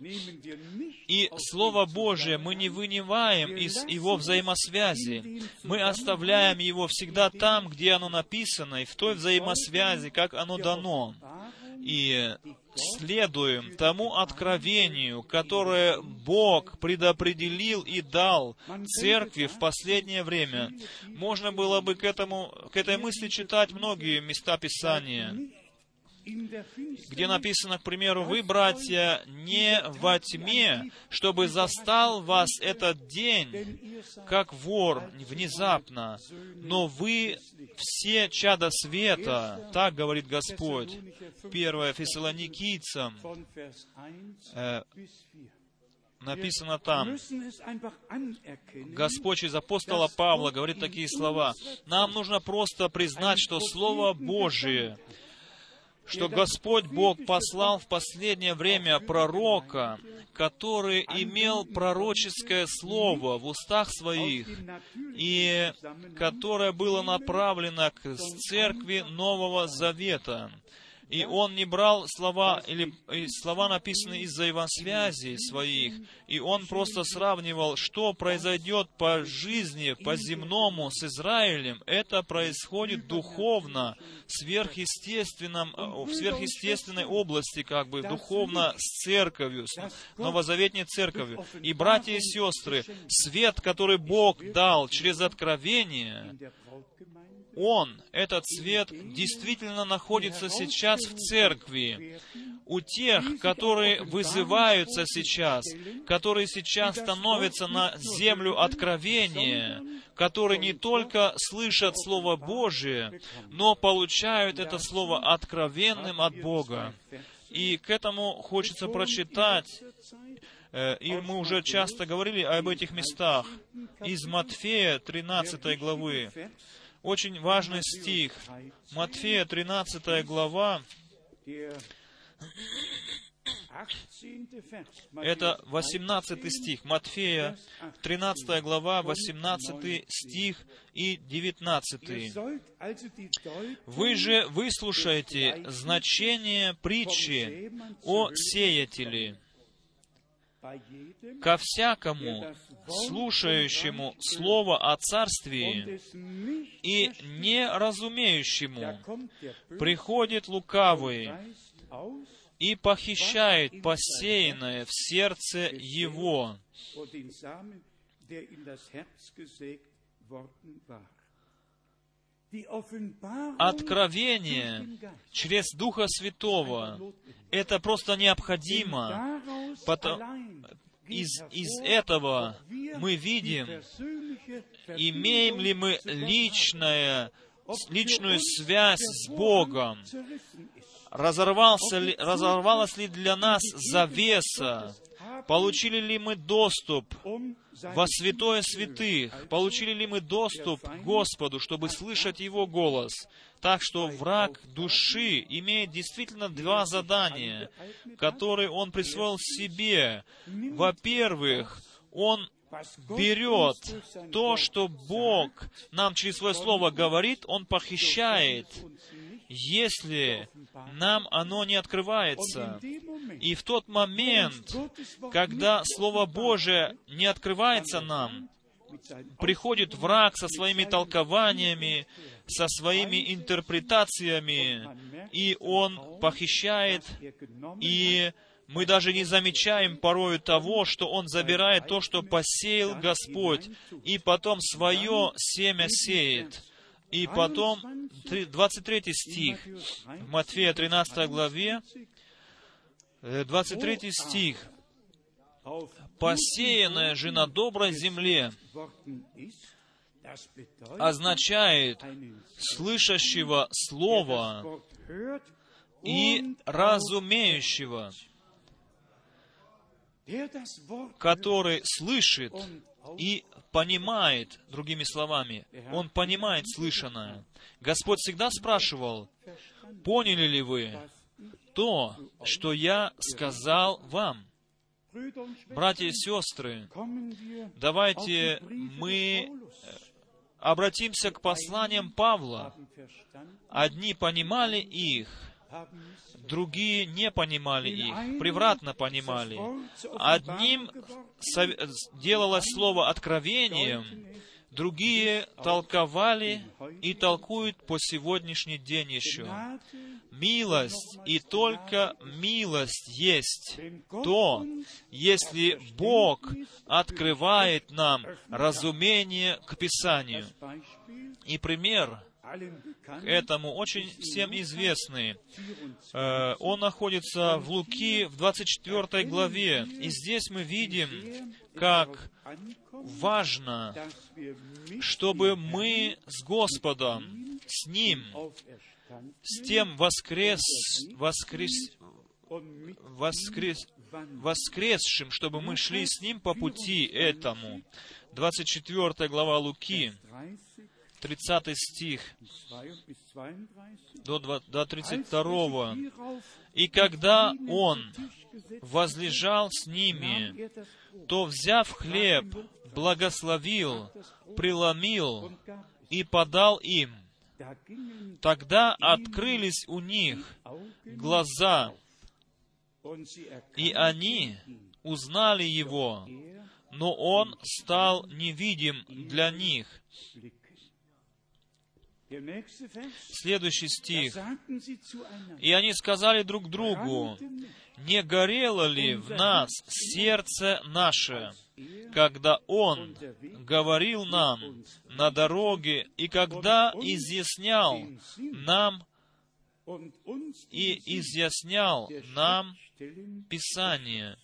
И Слово Божие мы не вынимаем из его взаимосвязи. Мы оставляем его всегда там, где оно написано, и в той взаимосвязи, как оно дано. И следуем тому откровению, которое Бог предопределил и дал церкви в последнее время. Можно было бы к, этому, к этой мысли читать многие места Писания где написано, к примеру, «Вы, братья, не во тьме, чтобы застал вас этот день, как вор внезапно, но вы все чада света», так говорит Господь. 1 Фессалоникийцам, э, написано там, Господь через апостола Павла говорит такие слова. Нам нужно просто признать, что Слово Божие, что Господь Бог послал в последнее время пророка, который имел пророческое слово в устах своих, и которое было направлено к церкви Нового Завета. И он не брал слова, или э, слова написанные из взаимосвязей своих, и он просто сравнивал, что произойдет по жизни, по земному с Израилем. Это происходит духовно, в сверхъестественном, э, в сверхъестественной области, как бы, духовно с церковью, с новозаветней церковью. И, братья и сестры, свет, который Бог дал через откровение, он, этот свет, действительно находится сейчас в церкви. У тех, которые вызываются сейчас, которые сейчас становятся на землю откровения, которые не только слышат Слово Божие, но получают это Слово откровенным от Бога. И к этому хочется прочитать, э, и мы уже часто говорили об этих местах, из Матфея 13 главы, очень важный стих. Матфея, 13 глава, это 18 стих. Матфея, 13 глава, 18 стих и 19. «Вы же выслушаете значение притчи о сеятеле, ко всякому, слушающему Слово о Царствии и не разумеющему, приходит лукавый и похищает посеянное в сердце его. Откровение через Духа Святого — это просто необходимо, потому, из, из этого мы видим, имеем ли мы личное, личную связь с Богом, разорвался ли, разорвалась ли для нас завеса, получили ли мы доступ во святое святых, получили ли мы доступ к Господу, чтобы слышать Его голос. Так что враг души имеет действительно два задания, которые он присвоил себе. Во-первых, он берет то, что Бог нам через Свое Слово говорит, Он похищает, если нам оно не открывается. И в тот момент, когда Слово Божие не открывается нам, приходит враг со своими толкованиями, со своими интерпретациями, и он похищает, и мы даже не замечаем порою того, что Он забирает то, что посеял Господь, и потом свое семя сеет. И потом, 23 стих, Матфея 13 главе, 23 э, стих, «Посеянная же на доброй земле означает слышащего слова и разумеющего, который слышит и понимает, другими словами, он понимает слышанное. Господь всегда спрашивал, поняли ли вы то, что я сказал вам? Братья и сестры, давайте мы э, обратимся к посланиям Павла. Одни понимали их, другие не понимали их, превратно понимали. Одним делалось слово откровением, другие толковали и толкуют по сегодняшний день еще. Милость и только милость есть то, если Бог открывает нам разумение к Писанию. И пример этому очень всем известный. Э, он находится в Луки в 24 главе. И здесь мы видим, как важно, чтобы мы с Господом, с Ним, с тем воскрес, воскрес, воскрес, воскресшим, чтобы мы шли с Ним по пути этому. 24 глава Луки, 30 стих до, 32. «И когда он возлежал с ними, то, взяв хлеб, благословил, преломил и подал им. Тогда открылись у них глаза, и они узнали Его, но Он стал невидим для них. Следующий стих. И они сказали друг другу, не горело ли в нас сердце наше, когда Он говорил нам на дороге, и когда изъяснял нам и изъяснял нам Писание.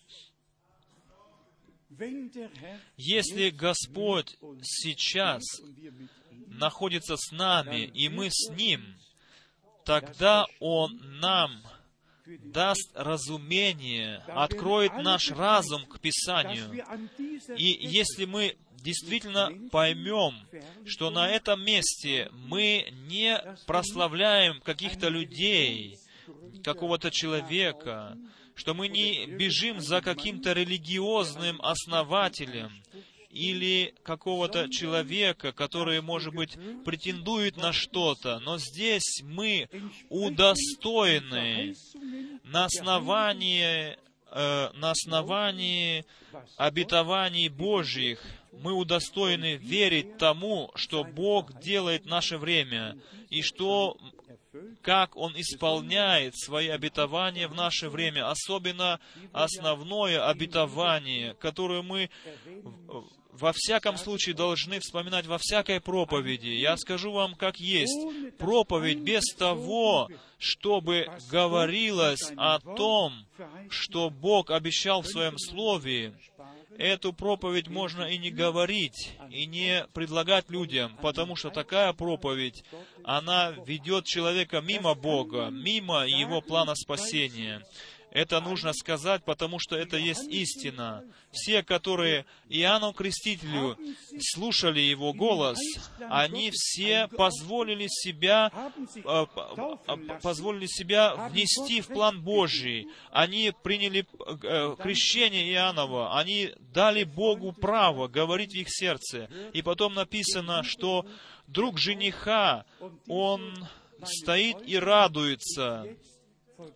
Если Господь сейчас находится с нами, и мы с Ним, тогда Он нам даст разумение, откроет наш разум к Писанию. И если мы действительно поймем, что на этом месте мы не прославляем каких-то людей, какого-то человека, что мы не бежим за каким-то религиозным основателем или какого-то человека, который, может быть, претендует на что-то, но здесь мы удостоены на основании, э, на основании обетований Божьих, мы удостоены верить тому, что Бог делает в наше время, и что как Он исполняет свои обетования в наше время, особенно основное обетование, которое мы во всяком случае должны вспоминать во всякой проповеди. Я скажу вам, как есть. Проповедь без того, чтобы говорилось о том, что Бог обещал в Своем Слове, эту проповедь можно и не говорить, и не предлагать людям, потому что такая проповедь, она ведет человека мимо Бога, мимо Его плана спасения. Это нужно сказать, потому что это есть истина. Все, которые Иоанну Крестителю слушали его голос, они все позволили себя э, э, позволили себя внести в план Божий. Они приняли э, крещение Иоаннова, они дали Богу право говорить в их сердце. И потом написано, что друг жениха, он стоит и радуется.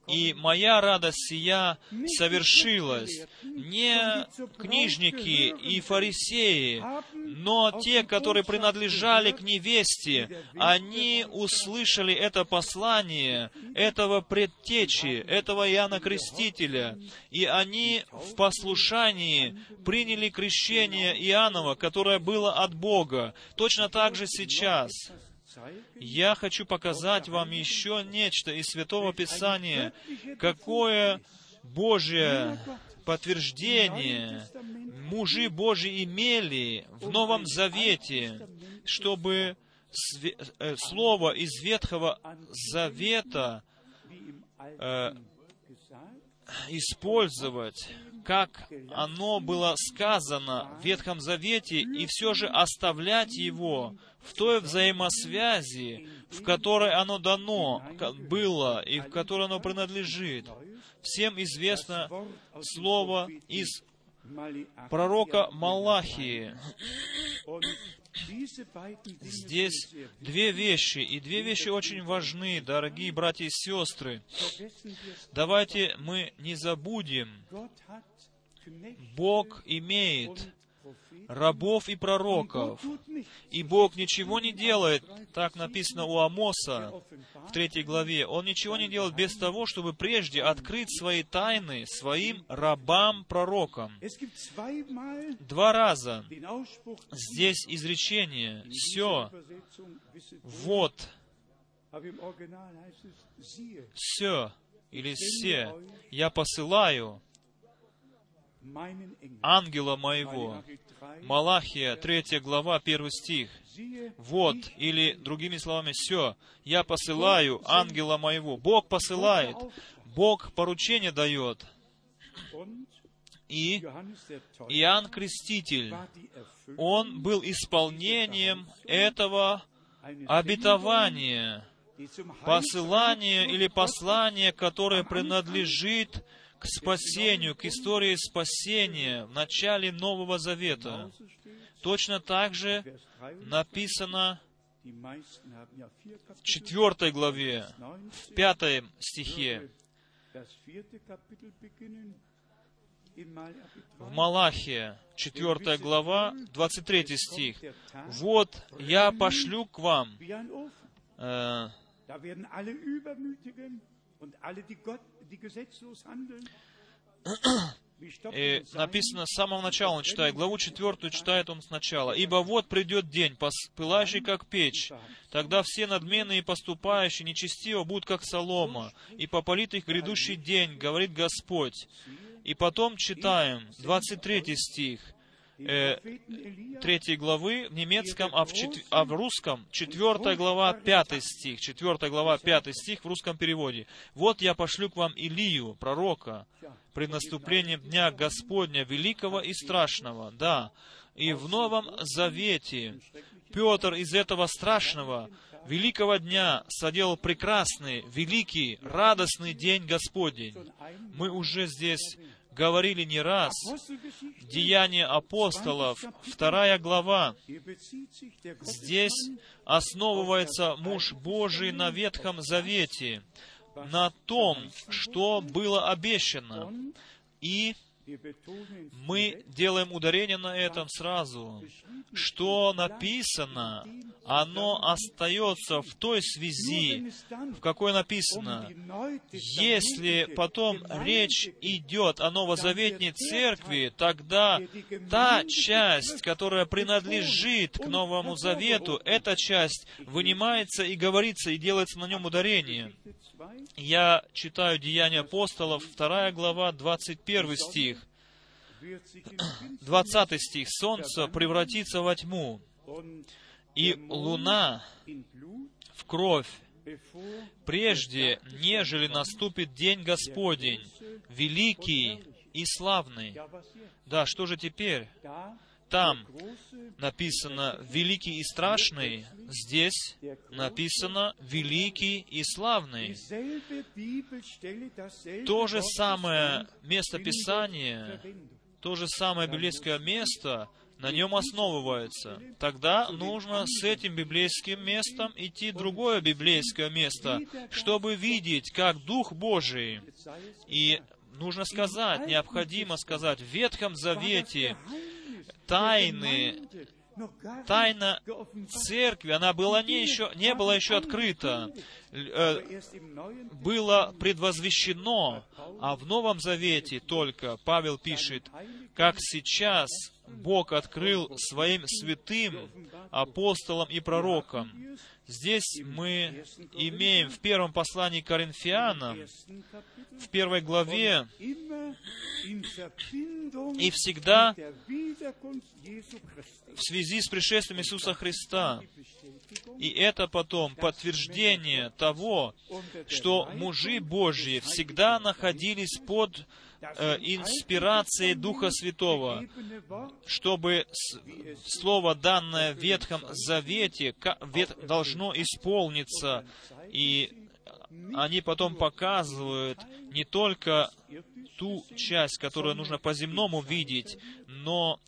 И моя радость сия совершилась. Не книжники и фарисеи, но те, которые принадлежали к невесте, они услышали это послание этого предтечи, этого Иоанна Крестителя, и они в послушании приняли крещение Иоаннова, которое было от Бога. Точно так же сейчас. Я хочу показать вам еще нечто из Святого Писания, какое Божье подтверждение. Мужи Божьи имели в Новом Завете, чтобы э, слово из Ветхого Завета э, использовать, как оно было сказано в Ветхом Завете, и все же оставлять его в той взаимосвязи, в которой оно дано было и в которой оно принадлежит. Всем известно слово из пророка Малахии. Здесь две вещи, и две вещи очень важны, дорогие братья и сестры. Давайте мы не забудем, Бог имеет рабов и пророков, и Бог ничего не делает, так написано у Амоса в третьей главе, Он ничего не делает без того, чтобы прежде открыть свои тайны своим рабам-пророкам. Два раза здесь изречение. «все», «вот», «все» или «все». «Я посылаю ангела моего». Малахия, 3 глава, 1 стих. Вот, или другими словами, все, я посылаю ангела моего. Бог посылает, Бог поручение дает. И Иоанн Креститель, он был исполнением этого обетования, посылания или послания, которое принадлежит к спасению, к истории спасения в начале Нового Завета. Точно так же написано в четвертой главе, в пятом стихе. В 3. Малахия, 4 глава, 23 стих. «Вот я пошлю к вам э, И Sand, написано с самого начала, он читает, главу четвертую читает он сначала. «Ибо вот придет день, пылающий, как печь. Тогда все надменные и поступающие нечестиво будут, как солома, и попалит их грядущий день, говорит Господь». И потом читаем 23 стих э, Propheten Elia, 3 главы в немецком, а в, чет- а в русском 4 глава 5 стих. 4 глава 5 стих в русском переводе. «Вот я пошлю к вам Илию, пророка, пред наступлением Дня Господня, великого и страшного». Да, и в Новом Завете Петр из этого страшного, великого дня соделал прекрасный, великий, радостный день Господень. Мы уже здесь говорили не раз. Деяния апостолов, вторая глава. Здесь основывается муж Божий на Ветхом Завете, на том, что было обещано. И мы делаем ударение на этом сразу. Что написано, оно остается в той связи, в какой написано. Если потом речь идет о новозаветней церкви, тогда та часть, которая принадлежит к Новому Завету, эта часть вынимается и говорится, и делается на нем ударение. Я читаю Деяния апостолов, 2 глава, 21 стих. 20 стих. «Солнце превратится во тьму, и луна в кровь, прежде, нежели наступит день Господень, великий и славный». Да, что же теперь? Там написано «великий и страшный», здесь написано «великий и славный». То же самое местописание, то же самое библейское место на нем основывается. Тогда нужно с этим библейским местом идти другое библейское место, чтобы видеть, как Дух Божий. И нужно сказать, необходимо сказать, в Ветхом Завете тайны, тайна церкви, она была не, еще, не была еще открыта, э, было предвозвещено, а в Новом Завете только Павел пишет, как сейчас Бог открыл своим святым апостолам и пророкам. Здесь мы имеем в первом послании Коринфянам, в первой главе, и всегда в связи с пришествием Иисуса Христа. И это потом подтверждение того, что мужи Божьи всегда находились под э, инспирацией Духа Святого, чтобы Слово, данное в Ветхом Завете, должно исполниться. И они потом показывают не только ту часть, которую нужно по-земному видеть, но,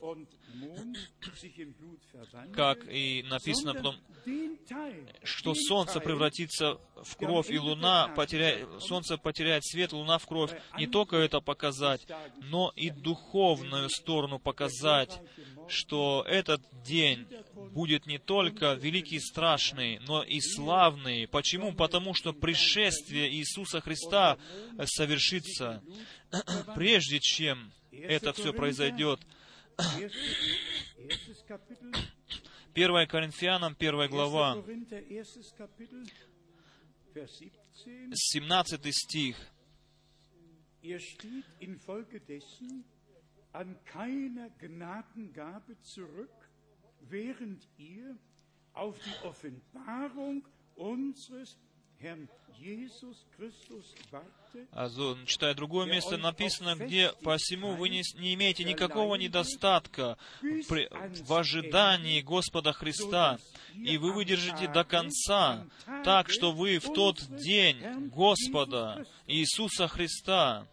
как и написано потом, что солнце превратится в кровь, и луна потеряет, солнце потеряет свет, луна в кровь. Не только это показать, но и духовную сторону показать, что этот день будет не только великий и страшный, но и славный. Почему? Потому что пришествие Иисуса Христа совершится. Прежде чем это все произойдет, 1 Коринфянам, 1 глава, 17 стих. Er an keiner Gnadengabe zurück, während ihr auf die Offenbarung unseres Читая другое место, написано, где «Посему вы не, не имеете никакого недостатка при, в ожидании Господа Христа, и вы выдержите до конца, так что вы в тот день Господа Иисуса Христа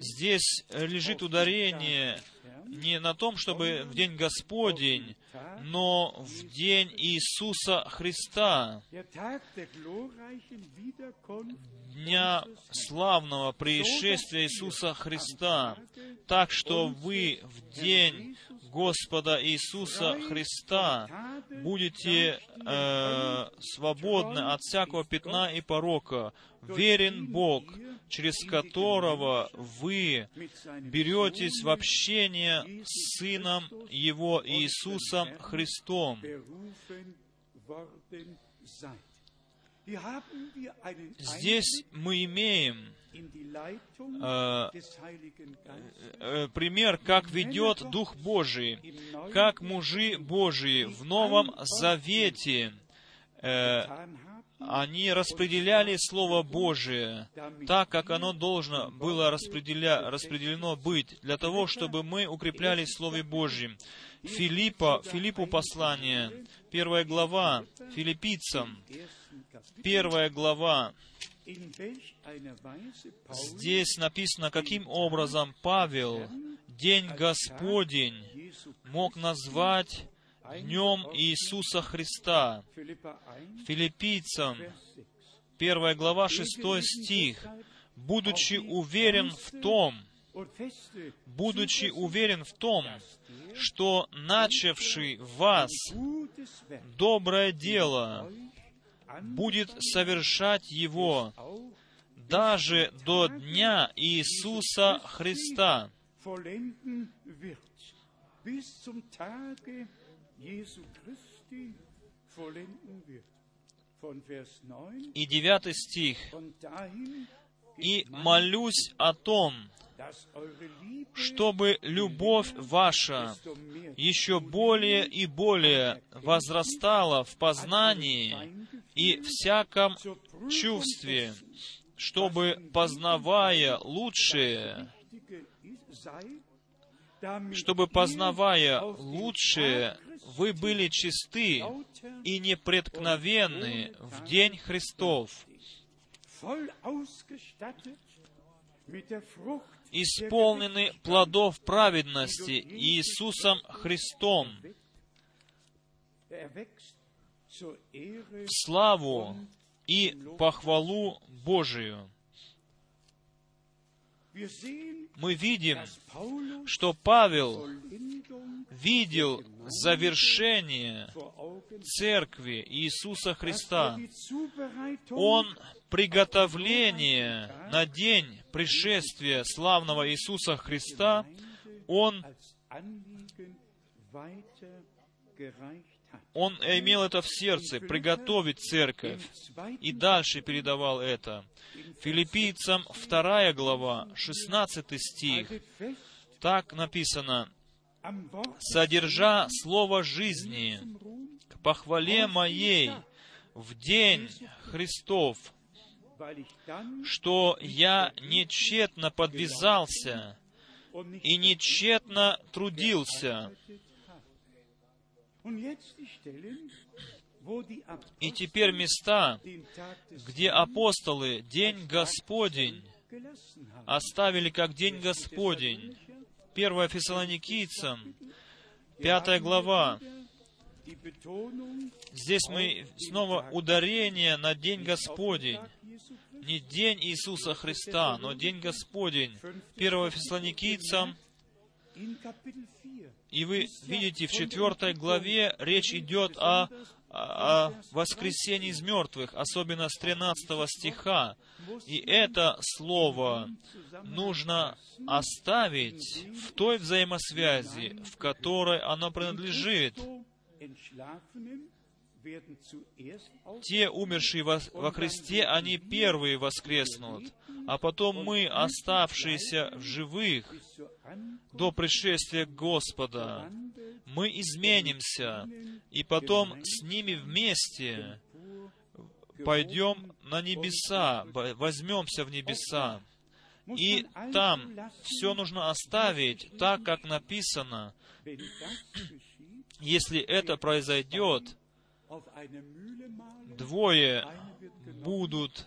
Здесь лежит ударение не на том, чтобы в день Господень, но в день Иисуса Христа, дня славного пришествия Иисуса Христа, так что вы в день Господа Иисуса Христа будете э, свободны от всякого пятна и порока. Верен Бог, через которого вы беретесь в общение с Сыном Его Иисусом Христом. Здесь мы имеем пример, как ведет Дух Божий, как мужи Божии в Новом Завете э, они распределяли Слово Божие так, как оно должно было распределя... распределено быть, для того, чтобы мы укреплялись в Слове Божьем. Филиппа, Филиппу послание, первая глава, филиппийцам, первая глава, Здесь написано, каким образом Павел День Господень мог назвать Днем Иисуса Христа. Филиппийцам, первая глава, шестой стих. «Будучи уверен в том, будучи уверен в том, что начавший в вас доброе дело будет совершать его даже до дня Иисуса Христа. И девятый стих. «И молюсь о том, чтобы любовь ваша еще более и более возрастала в познании и всяком чувстве, чтобы, познавая лучшее, чтобы, познавая лучшее, вы были чисты и непреткновенны в день Христов, исполнены плодов праведности Иисусом Христом, в славу и похвалу Божию. Мы видим, что Павел видел завершение Церкви Иисуса Христа. Он приготовление на день пришествия славного Иисуса Христа, он он имел это в сердце, приготовить церковь, и дальше передавал это. Филиппийцам 2 глава, 16 стих, так написано, «Содержа слово жизни к похвале моей в день Христов, что я нечетно подвязался и нечетно трудился, и теперь места, где апостолы День Господень оставили как День Господень. 1 Фессалоникийцам, 5 глава. Здесь мы снова ударение на День Господень. Не День Иисуса Христа, но День Господень. 1 Фессалоникийцам, и вы видите, в четвертой главе речь идет о, о воскресении из мертвых, особенно с 13 стиха. И это слово нужно оставить в той взаимосвязи, в которой оно принадлежит. Те, умершие во, во Христе, они первые воскреснут, а потом мы, оставшиеся в живых, до пришествия Господа, мы изменимся, и потом с ними вместе пойдем на небеса, возьмемся в небеса. И там все нужно оставить так, как написано. Если это произойдет, двое будут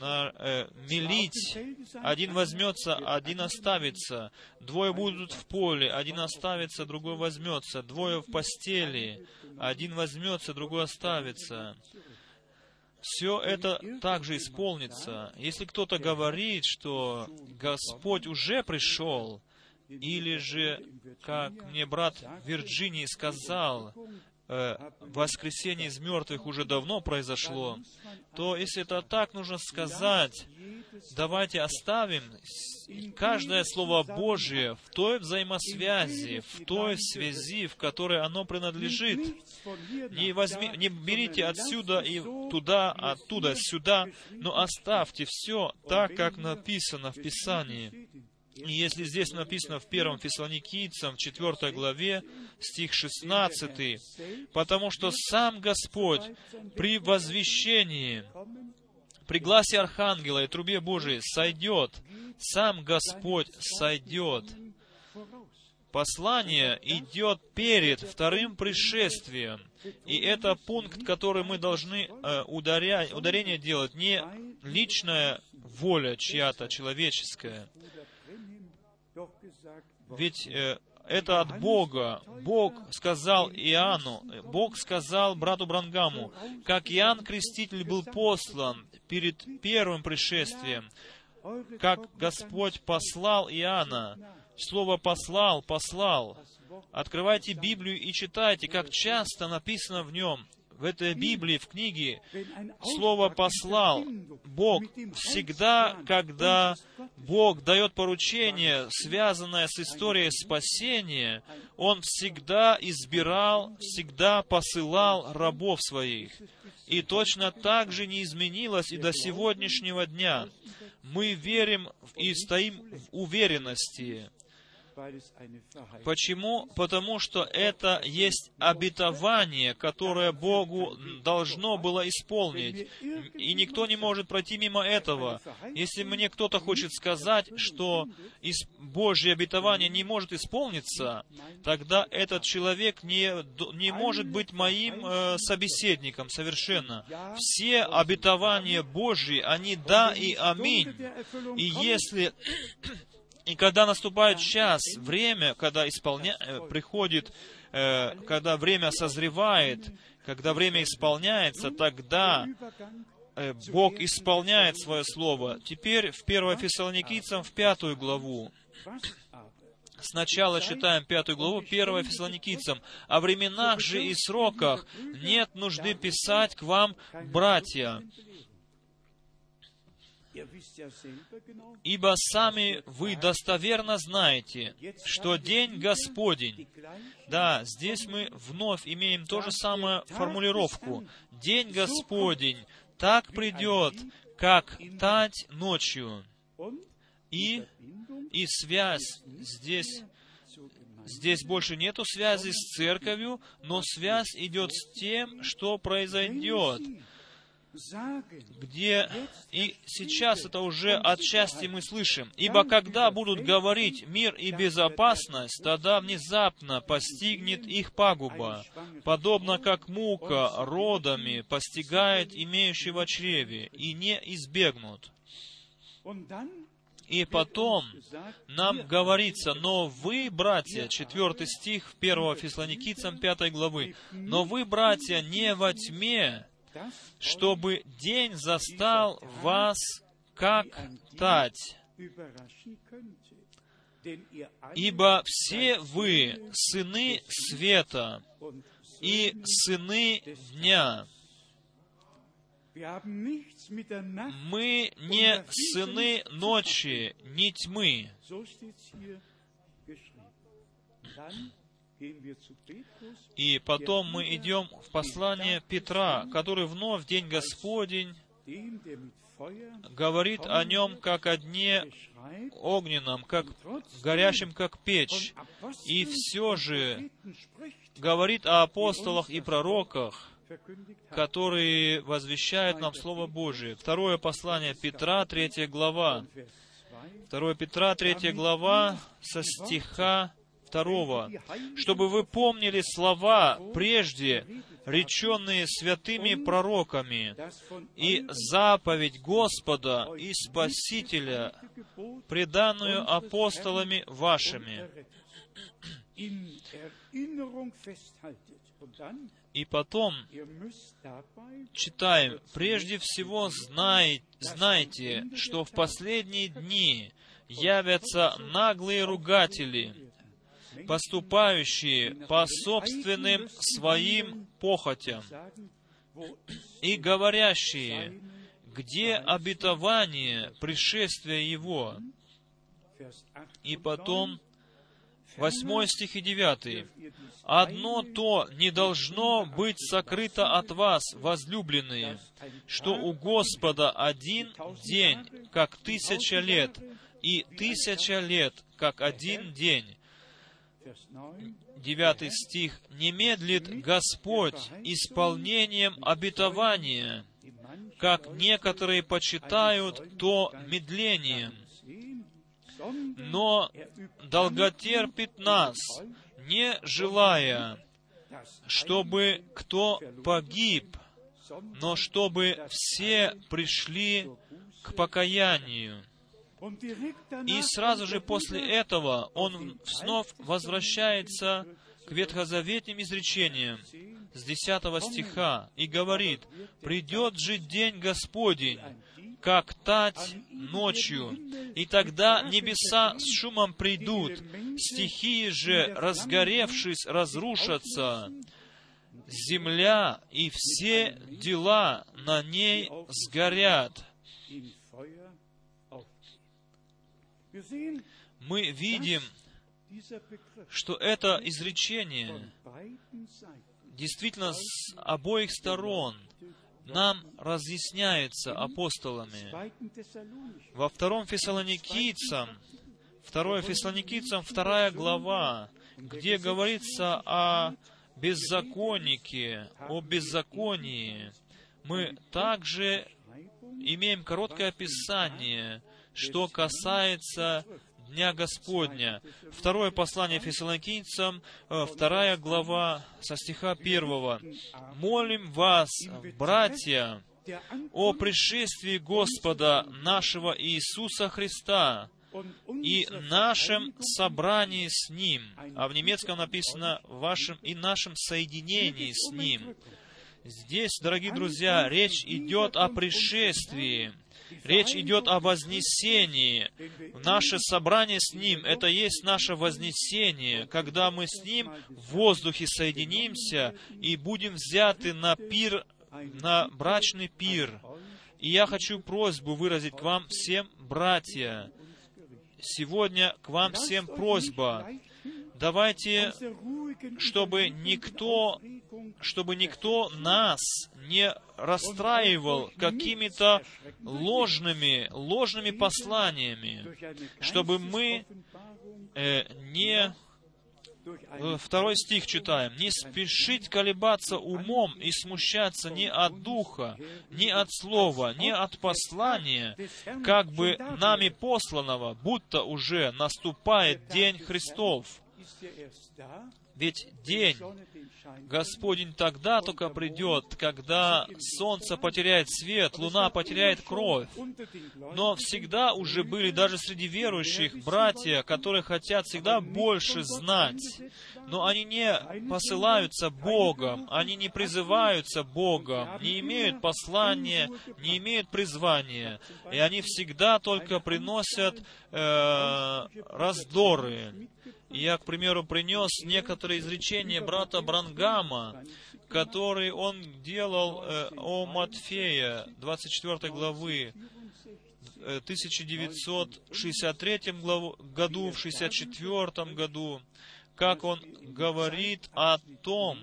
на, э, мелить. Один возьмется, один оставится. Двое будут в поле, один оставится, другой возьмется. Двое в постели, один возьмется, другой оставится. Все это также исполнится. Если кто-то говорит, что Господь уже пришел, или же, как мне брат Вирджинии сказал, э, воскресение из мертвых уже давно произошло, то если это так нужно сказать, давайте оставим каждое Слово Божие в той взаимосвязи, в той связи, в которой оно принадлежит. Не, возьми, не берите отсюда и туда, оттуда сюда, но оставьте все так, как написано в Писании. Если здесь написано в 1 Фессалоникийцам, в 4 главе, стих 16, «Потому что сам Господь при возвещении, при гласе Архангела и трубе Божией сойдет, сам Господь сойдет». Послание идет перед вторым пришествием. И это пункт, который мы должны э, ударять, ударение делать, не личная воля чья-то человеческая, ведь э, это от Бога. Бог сказал Иоанну, Бог сказал брату Брангаму, как Иоанн Креститель был послан перед первым пришествием, как Господь послал Иоанна. Слово «послал», «послал». Открывайте Библию и читайте, как часто написано в нем в этой Библии, в книге, слово «послал». Бог всегда, когда Бог дает поручение, связанное с историей спасения, Он всегда избирал, всегда посылал рабов своих. И точно так же не изменилось и до сегодняшнего дня. Мы верим и стоим в уверенности, Почему? Потому что это есть обетование, которое Богу должно было исполнить. И никто не может пройти мимо этого. Если мне кто-то хочет сказать, что Божье обетование не может исполниться, тогда этот человек не, не может быть моим э, собеседником совершенно. Все обетования Божьи, они да и аминь. И если и когда наступает час, время, когда исполня... Э, приходит, э, когда время созревает, когда время исполняется, тогда э, Бог исполняет свое слово. Теперь в 1 Фессалоникийцам, в пятую главу. Сначала читаем пятую главу 1 Фессалоникийцам. «О временах же и сроках нет нужды писать к вам, братья, Ибо сами вы достоверно знаете, что день Господень, да, здесь мы вновь имеем ту же самую формулировку, день Господень так придет, как тать ночью. И, и связь здесь Здесь больше нету связи с церковью, но связь идет с тем, что произойдет где и сейчас это уже отчасти мы слышим. «Ибо когда будут говорить мир и безопасность, тогда внезапно постигнет их пагуба, подобно как мука родами постигает имеющего чреве, и не избегнут». И потом нам говорится, но вы, братья, четвертый стих 1 Фессалоникийцам 5 главы, но вы, братья, не во тьме, чтобы день застал вас как тать. Ибо все вы сыны света и сыны дня. Мы не сыны ночи, не тьмы. И потом мы идем в послание Петра, который вновь День Господень говорит о нем как о дне огненном, как горящем, как печь. И все же говорит о апостолах и пророках, которые возвещают нам Слово Божие. Второе послание Петра, третья глава. Второе Петра, третья глава, со стиха Второго, чтобы вы помнили слова, прежде реченные святыми пророками, и заповедь Господа и Спасителя, преданную апостолами вашими. И потом читаем, прежде всего знай, знайте, что в последние дни явятся наглые ругатели, поступающие по собственным своим похотям, и говорящие, где обетование пришествия Его. И потом, восьмой стих и девятый. «Одно то не должно быть сокрыто от вас, возлюбленные, что у Господа один день, как тысяча лет, и тысяча лет, как один день. Девятый стих. «Не медлит Господь исполнением обетования, как некоторые почитают то медлением, но долготерпит нас, не желая, чтобы кто погиб, но чтобы все пришли к покаянию. И сразу же после этого он снова возвращается к ветхозаветным изречениям с 10 стиха и говорит, «Придет же день Господень, как тать ночью, и тогда небеса с шумом придут, стихии же, разгоревшись, разрушатся, земля и все дела на ней сгорят». Мы видим, что это изречение действительно с обоих сторон нам разъясняется апостолами. Во втором Фессалоникийцам, второе Фессалоникийцам, вторая глава, где говорится о беззаконнике, о беззаконии, мы также имеем короткое описание, что касается Дня Господня. Второе послание Фессалоникийцам, э, вторая глава, со стиха первого. «Молим вас, братья, о пришествии Господа нашего Иисуса Христа и нашем собрании с Ним». А в немецком написано «вашем и нашем соединении с Ним». Здесь, дорогие друзья, речь идет о пришествии – Речь идет о вознесении. Наше собрание с Ним — это есть наше вознесение, когда мы с Ним в воздухе соединимся и будем взяты на пир, на брачный пир. И я хочу просьбу выразить к вам всем, братья. Сегодня к вам всем просьба. Давайте, чтобы никто, чтобы никто нас не расстраивал какими-то ложными, ложными посланиями, чтобы мы э, не э, Второй стих читаем. «Не спешить колебаться умом и смущаться ни от духа, ни от слова, ни от послания, как бы нами посланного, будто уже наступает день Христов». Ведь день Господень тогда только придет, когда солнце потеряет свет, луна потеряет кровь. Но всегда уже были даже среди верующих братья, которые хотят всегда больше знать. Но они не посылаются Богом, они не призываются Богом, не имеют послания, не имеют призвания. И они всегда только приносят э, раздоры. Я, к примеру, принес некоторые изречения брата Брангама, который он делал э, о Матфея, 24 главы, 1963 э, году, в 64 году, как он говорит о том,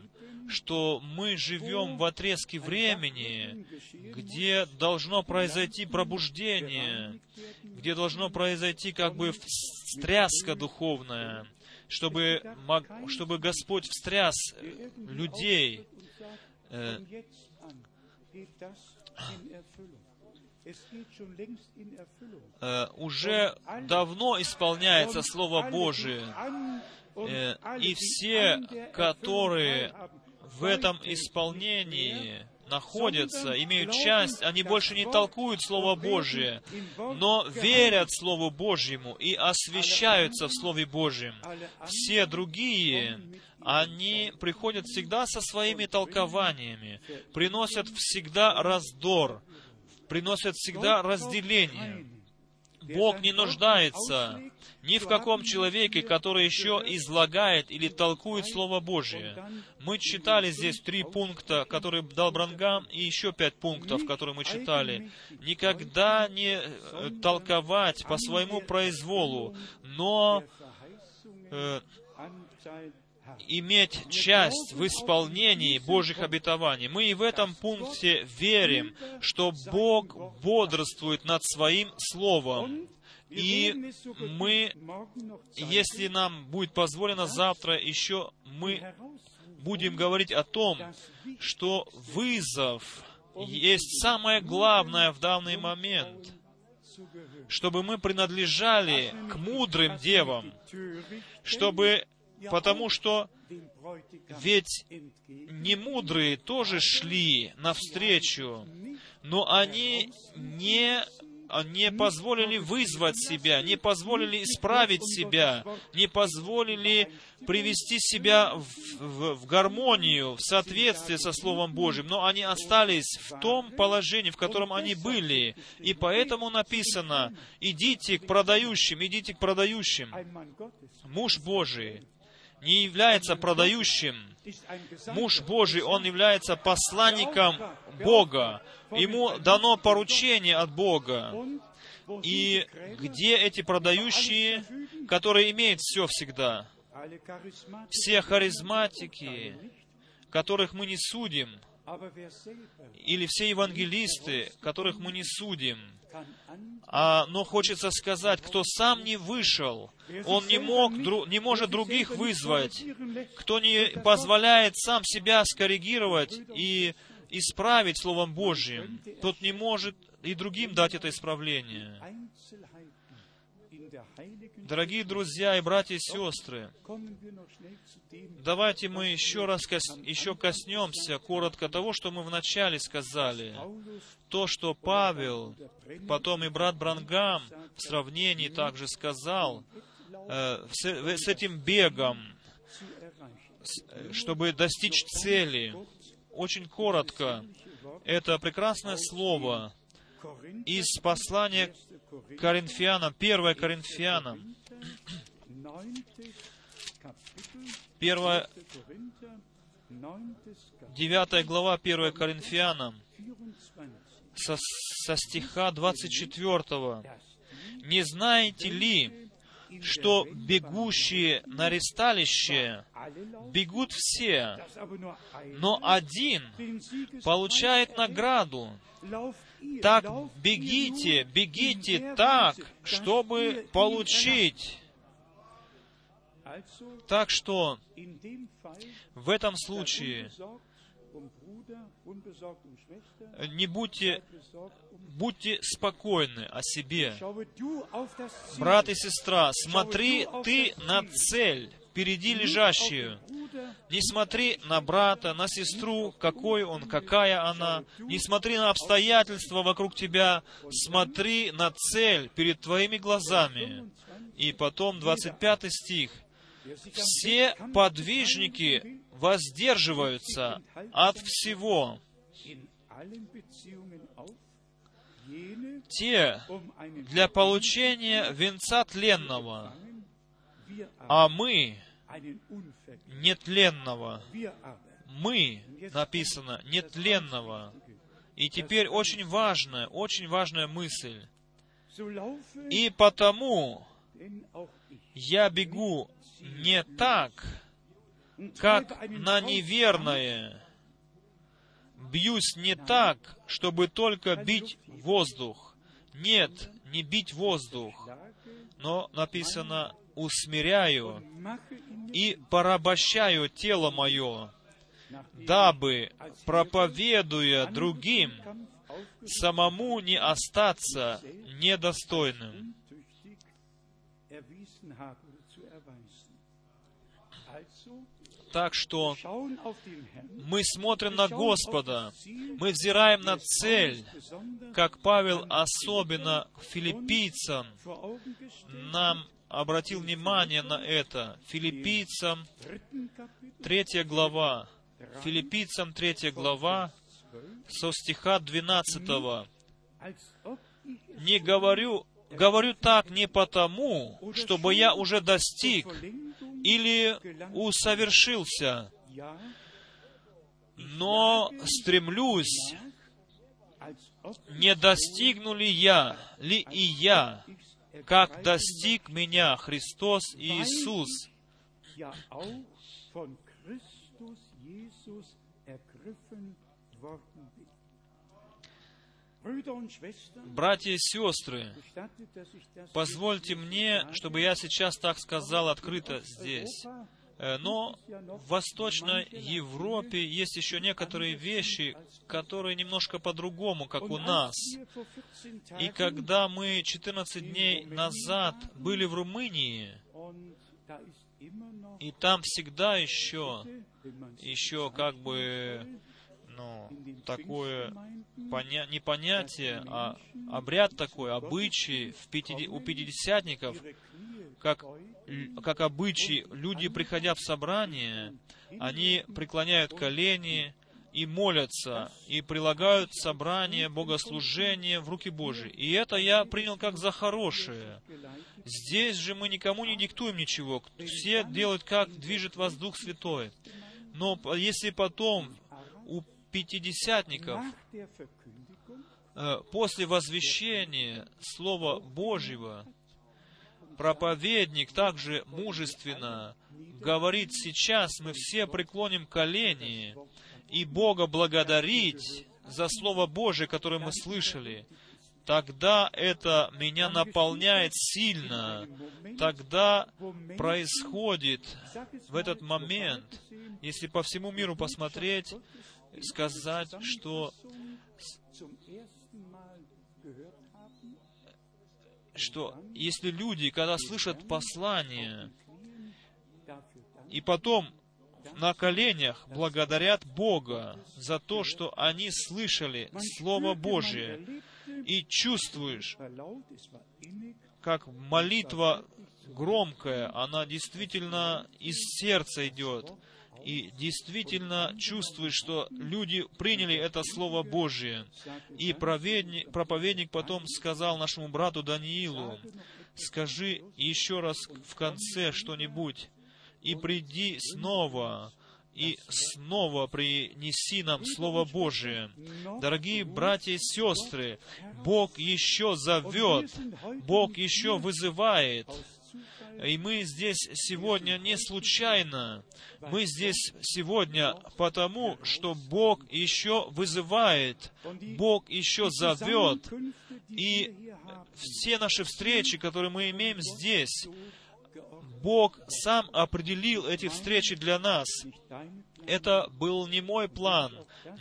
что мы живем в отрезке времени, где должно произойти пробуждение, где должно произойти как бы встряска духовная, чтобы, чтобы Господь встряс людей. Э, э, уже давно исполняется Слово Божие. Э, И все, которые в этом исполнении находятся, имеют часть, они больше не толкуют Слово Божие, но верят Слову Божьему и освящаются в Слове Божьем. Все другие, они приходят всегда со своими толкованиями, приносят всегда раздор, приносят всегда разделение. Бог не нуждается ни в каком человеке, который еще излагает или толкует Слово Божие. Мы читали здесь три пункта, которые дал Брангам, и еще пять пунктов, которые мы читали. Никогда не э, толковать по своему произволу, но э, иметь часть в исполнении Божьих обетований. Мы и в этом пункте верим, что Бог бодрствует над Своим Словом. И мы, если нам будет позволено завтра еще, мы будем говорить о том, что вызов есть самое главное в данный момент, чтобы мы принадлежали к мудрым девам, чтобы Потому что ведь немудрые тоже шли навстречу, но они не не позволили вызвать себя, не позволили исправить себя, не позволили привести себя в, в, в гармонию, в соответствие со Словом Божьим, но они остались в том положении, в котором они были. И поэтому написано, идите к продающим, идите к продающим. Муж Божий не является продающим. Муж Божий, он является посланником Бога. Ему дано поручение от Бога. И где эти продающие, которые имеют все всегда? Все харизматики, которых мы не судим, или все евангелисты, которых мы не судим, а, но хочется сказать, кто сам не вышел, он не, мог, не может других вызвать, кто не позволяет сам себя скоррегировать и исправить Словом Божьим, тот не может и другим дать это исправление. Дорогие друзья и братья и сестры, давайте мы еще раз кос... еще коснемся коротко того, что мы вначале сказали. То, что Павел, потом и брат Брангам в сравнении также сказал э, с, с этим бегом, чтобы достичь цели. Очень коротко. Это прекрасное слово из послания Коринфянам, 1 Коринфянам, Первая, девятая глава 1 Коринфянам, со, со стиха 24. «Не знаете ли, что бегущие на ресталище бегут все, но один получает награду. Так бегите, бегите так, чтобы получить. Так что в этом случае не будьте, будьте спокойны о себе. Брат и сестра, смотри ты на цель, впереди лежащую. Не смотри на брата, на сестру, какой он, какая она. Не смотри на обстоятельства вокруг тебя. Смотри на цель перед твоими глазами. И потом 25 стих. Все подвижники воздерживаются от всего. Те для получения венца тленного, а мы нетленного. Мы, написано, нетленного. И теперь очень важная, очень важная мысль. И потому я бегу не так, как на неверное. Бьюсь не так, чтобы только бить воздух. Нет, не бить воздух. Но написано, усмиряю и порабощаю тело мое, дабы, проповедуя другим, самому не остаться недостойным. Так что мы смотрим на Господа, мы взираем на цель, как Павел особенно филиппийцам нам обратил внимание на это. Филиппийцам 3 глава. Филиппийцам 3 глава со стиха 12. als ob ich es Не говорю, говорю так не потому, чтобы я уже достиг или усовершился, но стремлюсь, не достигну ли я, ли и я, как достиг меня Христос Иисус. Братья и сестры, позвольте мне, чтобы я сейчас так сказал открыто здесь. Э, Но в Восточной Европе есть еще некоторые вещи, которые немножко по-другому, как у нас. als wir vor 14 И когда мы 14 дней назад были в Румынии, и там всегда еще, еще как бы, ну, такое поня- не понятие, а обряд такой, обычай в пятиде- у пятидесятников, как, как обычай, люди, приходя в собрание, они преклоняют колени и молятся, и прилагают собрание, богослужение в руки Божьи. И это я принял как за хорошее. Здесь же мы никому не диктуем ничего. Все делают, как движет вас Дух Святой. Но если потом пятидесятников э, после возвещения Слова Божьего проповедник также мужественно говорит, сейчас мы все преклоним колени и Бога благодарить за Слово Божие, которое мы слышали, тогда это меня наполняет сильно. Тогда происходит в этот момент, если по всему миру посмотреть, сказать, что что если люди, когда слышат послание, и потом на коленях благодарят Бога за то, что они слышали Слово Божие, и чувствуешь, как молитва громкая, она действительно из сердца идет, и действительно чувствуешь, что люди приняли это Слово Божие. И проповедник потом сказал нашему брату Даниилу, скажи еще раз в конце что-нибудь, и приди снова, и снова принеси нам Слово Божие. Дорогие братья и сестры, Бог еще зовет, Бог еще вызывает. И мы здесь сегодня не случайно. Мы здесь сегодня потому, что Бог еще вызывает, Бог еще зовет. И все наши встречи, которые мы имеем здесь, Бог сам определил эти встречи для нас. Это был не мой план,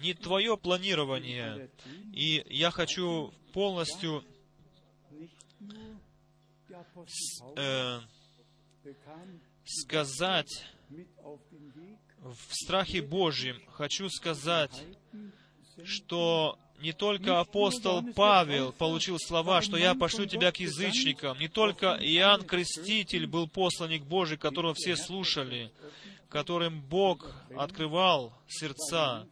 не твое планирование. И я хочу полностью э, сказать в страхе Божьем, хочу сказать, что не только апостол Павел получил слова, что я пошлю тебя к язычникам, не только Иоанн Креститель был посланник Божий, которого все слушали, которым Бог открывал сердца.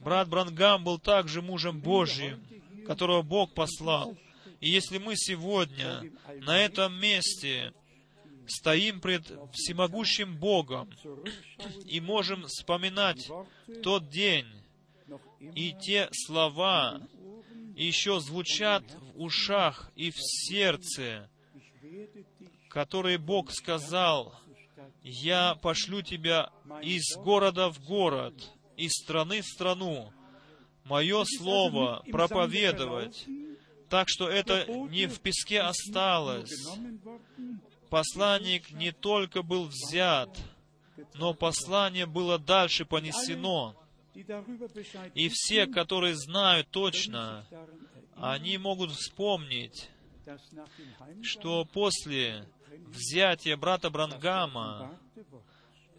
Брат Брангам был также мужем Божьим, которого Бог послал. И если мы сегодня на этом месте стоим пред всемогущим Богом и можем вспоминать тот день, и те слова еще звучат в ушах и в сердце, которые Бог сказал, «Я пошлю тебя из города в город, из страны в страну, мое слово проповедовать». Так что это не в песке осталось. Посланник не только был взят, но послание было дальше понесено. И все, которые знают точно, они могут вспомнить, что после взятия брата Брангама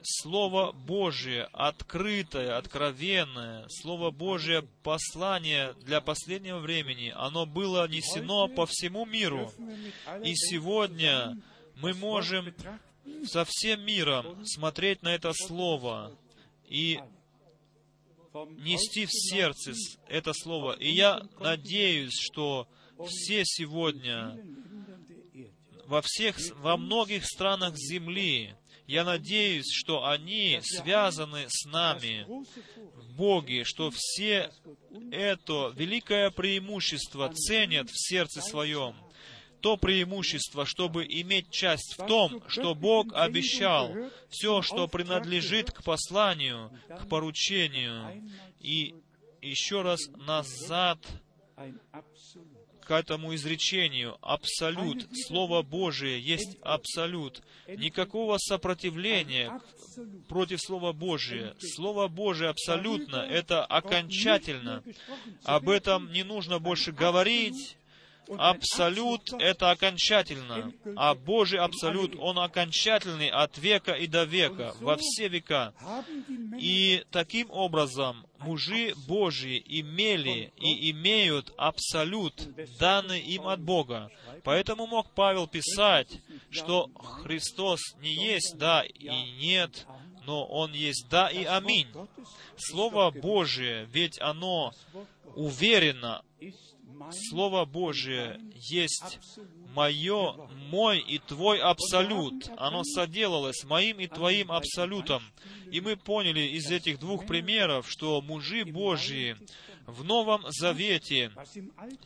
Слово Божие, открытое, откровенное, Слово Божие, послание для последнего времени, оно было несено по всему миру. И сегодня мы можем со всем миром смотреть на это Слово и нести в сердце это Слово. И я надеюсь, что все сегодня во всех, во многих странах Земли, я надеюсь, что они связаны с нами в Боге, что все это великое преимущество ценят в сердце своем. То преимущество, чтобы иметь часть в том, что Бог обещал, все, что принадлежит к посланию, к поручению. И еще раз назад к этому изречению. Абсолют. Слово Божие есть абсолют. Никакого сопротивления против Слова Божия. Слово Божие абсолютно, это окончательно. Об этом не нужно больше говорить, Абсолют — это окончательно, а Божий Абсолют, Он окончательный от века и до века, во все века. И таким образом мужи Божьи имели и имеют Абсолют, данный им от Бога. Поэтому мог Павел писать, что Христос не есть «да» и «нет», но Он есть «да» и «аминь». Слово Божие, ведь оно уверенно Слово Божие есть мое, мой и твой абсолют. Оно соделалось моим и твоим абсолютом. И мы поняли из этих двух примеров, что мужи Божьи в Новом Завете,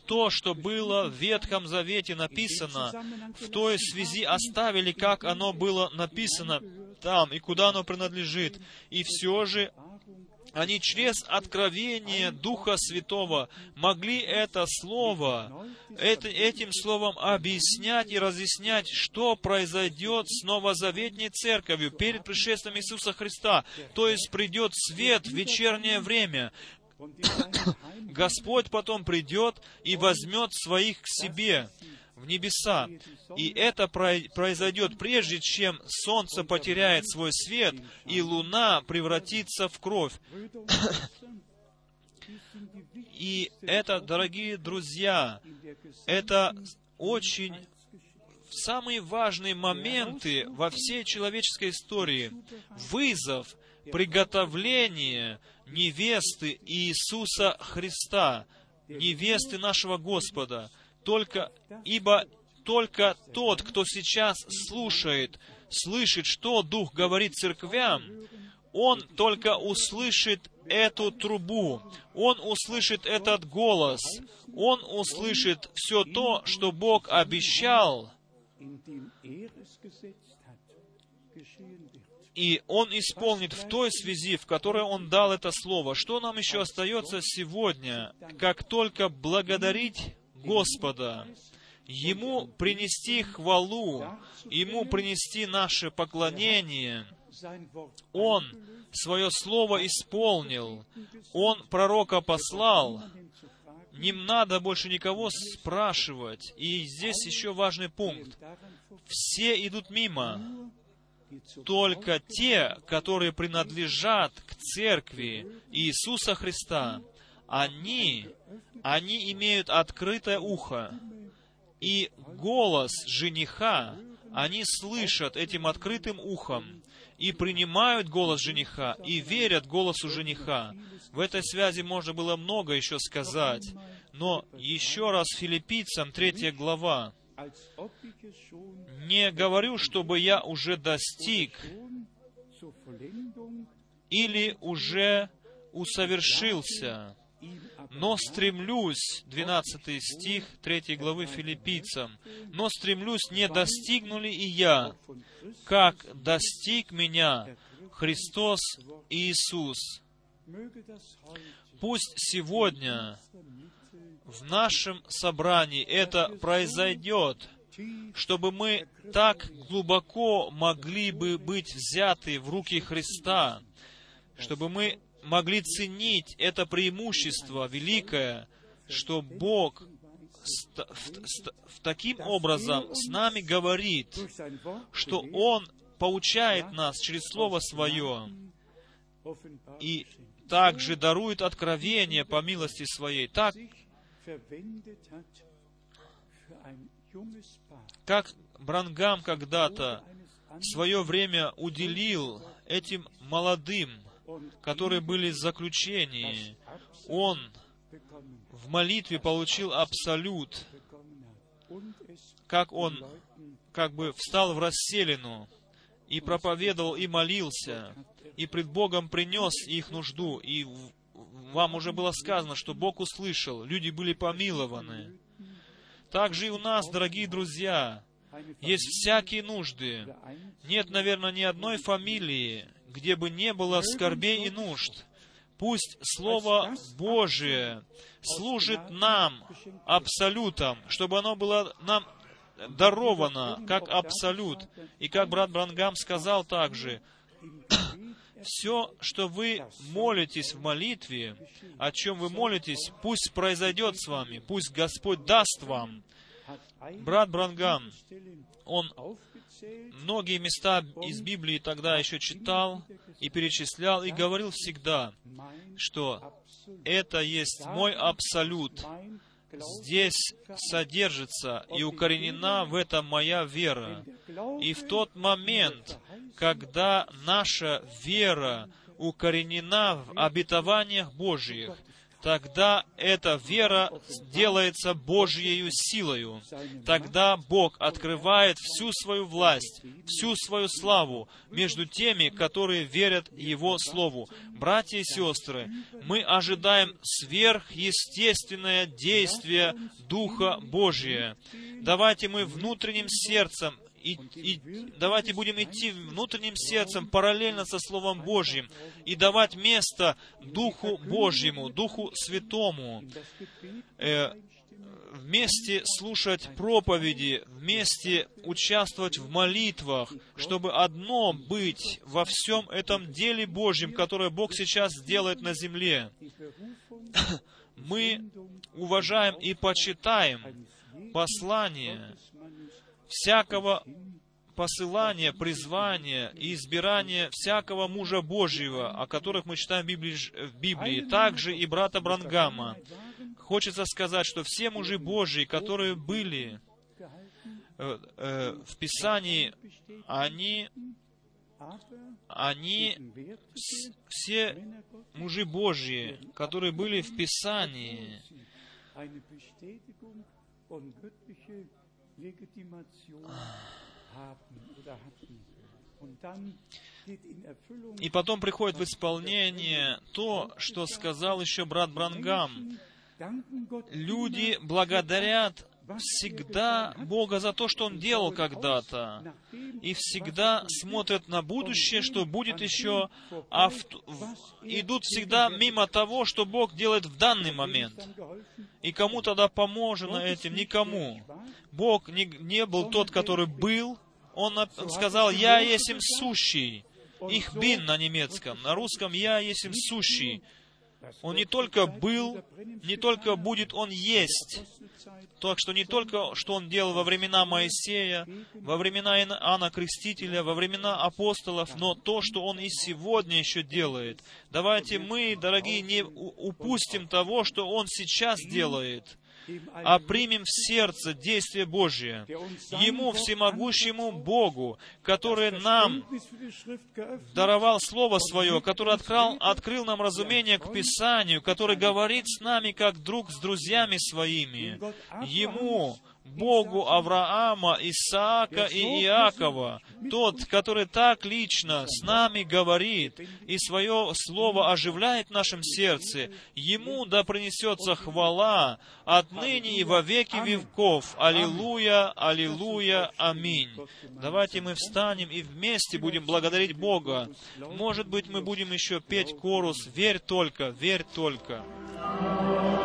то, что было в Ветхом Завете написано, в той связи оставили, как оно было написано там и куда оно принадлежит. И все же они через откровение Духа Святого могли это слово, это, этим словом объяснять и разъяснять, что произойдет с новозаветней церковью перед пришествием Иисуса Христа. То есть придет свет в вечернее время, Господь потом придет и возьмет своих к себе в небеса. И это произойдет прежде, чем солнце потеряет свой свет, и луна превратится в кровь. И это, дорогие друзья, это очень самые важные моменты во всей человеческой истории. Вызов, приготовление невесты Иисуса Христа, невесты нашего Господа — только, ибо только тот, кто сейчас слушает, слышит, что Дух говорит церквям, он только услышит эту трубу, он услышит этот голос, он услышит все то, что Бог обещал, и Он исполнит в той связи, в которой Он дал это слово. Что нам еще остается сегодня, как только благодарить Господа, Ему принести хвалу, Ему принести наше поклонение. Он свое слово исполнил, Он пророка послал, не надо больше никого спрашивать. И здесь еще важный пункт. Все идут мимо. Только те, которые принадлежат к церкви Иисуса Христа, они они имеют открытое ухо, и голос жениха они слышат этим открытым ухом, и принимают голос жениха, и верят голосу жениха. В этой связи можно было много еще сказать, но еще раз филиппийцам, третья глава. «Не говорю, чтобы я уже достиг или уже усовершился, но стремлюсь, 12 стих 3 главы филиппийцам, но стремлюсь, не достигну ли и я, как достиг меня Христос Иисус. Пусть сегодня в нашем собрании это произойдет, чтобы мы так глубоко могли бы быть взяты в руки Христа, чтобы мы могли ценить это преимущество великое, что Бог в, таким образом с нами говорит, что Он поучает нас через Слово Свое и также дарует откровение по милости Своей. Так, как Брангам когда-то в свое время уделил этим молодым, которые были в заключении, он в молитве получил абсолют, как он как бы встал в расселину и проповедовал и молился, и пред Богом принес их нужду, и вам уже было сказано, что Бог услышал, люди были помилованы. Также и у нас, дорогие друзья, есть всякие нужды. Нет, наверное, ни одной фамилии, где бы не было скорбей и нужд. Пусть Слово Божие служит нам абсолютом, чтобы оно было нам даровано как абсолют. И как брат Брангам сказал также, все, что вы молитесь в молитве, о чем вы молитесь, пусть произойдет с вами, пусть Господь даст вам. Брат Брангам, он многие места из Библии тогда еще читал и перечислял, и говорил всегда, что это есть мой абсолют. Здесь содержится и укоренена в этом моя вера. И в тот момент, когда наша вера укоренена в обетованиях Божьих, тогда эта вера делается Божьей силою. Тогда Бог открывает всю свою власть, всю свою славу между теми, которые верят Его Слову. Братья и сестры, мы ожидаем сверхъестественное действие Духа Божия. Давайте мы внутренним сердцем и, и давайте будем идти внутренним сердцем параллельно со Словом Божьим и давать место Духу Божьему, Духу Святому, э, вместе слушать проповеди, вместе участвовать в молитвах, чтобы одно быть во всем этом деле Божьем, которое Бог сейчас делает на земле. Мы уважаем и почитаем послание всякого посылания, призвания и избирания всякого мужа Божьего, о которых мы читаем в Библии, в Библии, также и брата Брангама. Хочется сказать, что все мужи Божьи, которые были э, э, в Писании, они, они, все мужи Божьи, которые были в Писании, и потом приходит в исполнение то, что сказал еще брат Брангам. Люди благодарят всегда Бога за то, что Он делал когда-то, и всегда смотрят на будущее, что будет еще, а в, в, идут всегда мимо того, что Бог делает в данный момент. И кому тогда поможено этим? Никому. Бог не, не был тот, который был, Он сказал, «Я есть им сущий». Их бин на немецком, на русском «Я есть им сущий». Он не только был, не только будет, Он есть. Так что не только, что Он делал во времена Моисея, во времена Иоанна Крестителя, во времена апостолов, но то, что Он и сегодня еще делает. Давайте мы, дорогие, не упустим того, что Он сейчас делает а примем в сердце действие Божие. Ему, всемогущему Богу, который нам даровал Слово Свое, который открыл, открыл нам разумение к Писанию, который говорит с нами как друг с друзьями своими. Ему, Богу Авраама, Исаака и Иакова, тот, который так лично с нами говорит и свое слово оживляет в нашем сердце, ему да принесется хвала отныне и во веки веков. Аллилуйя, аллилуйя, аминь. Давайте мы встанем и вместе будем благодарить Бога. Может быть, мы будем еще петь корус «Верь только, верь только». мы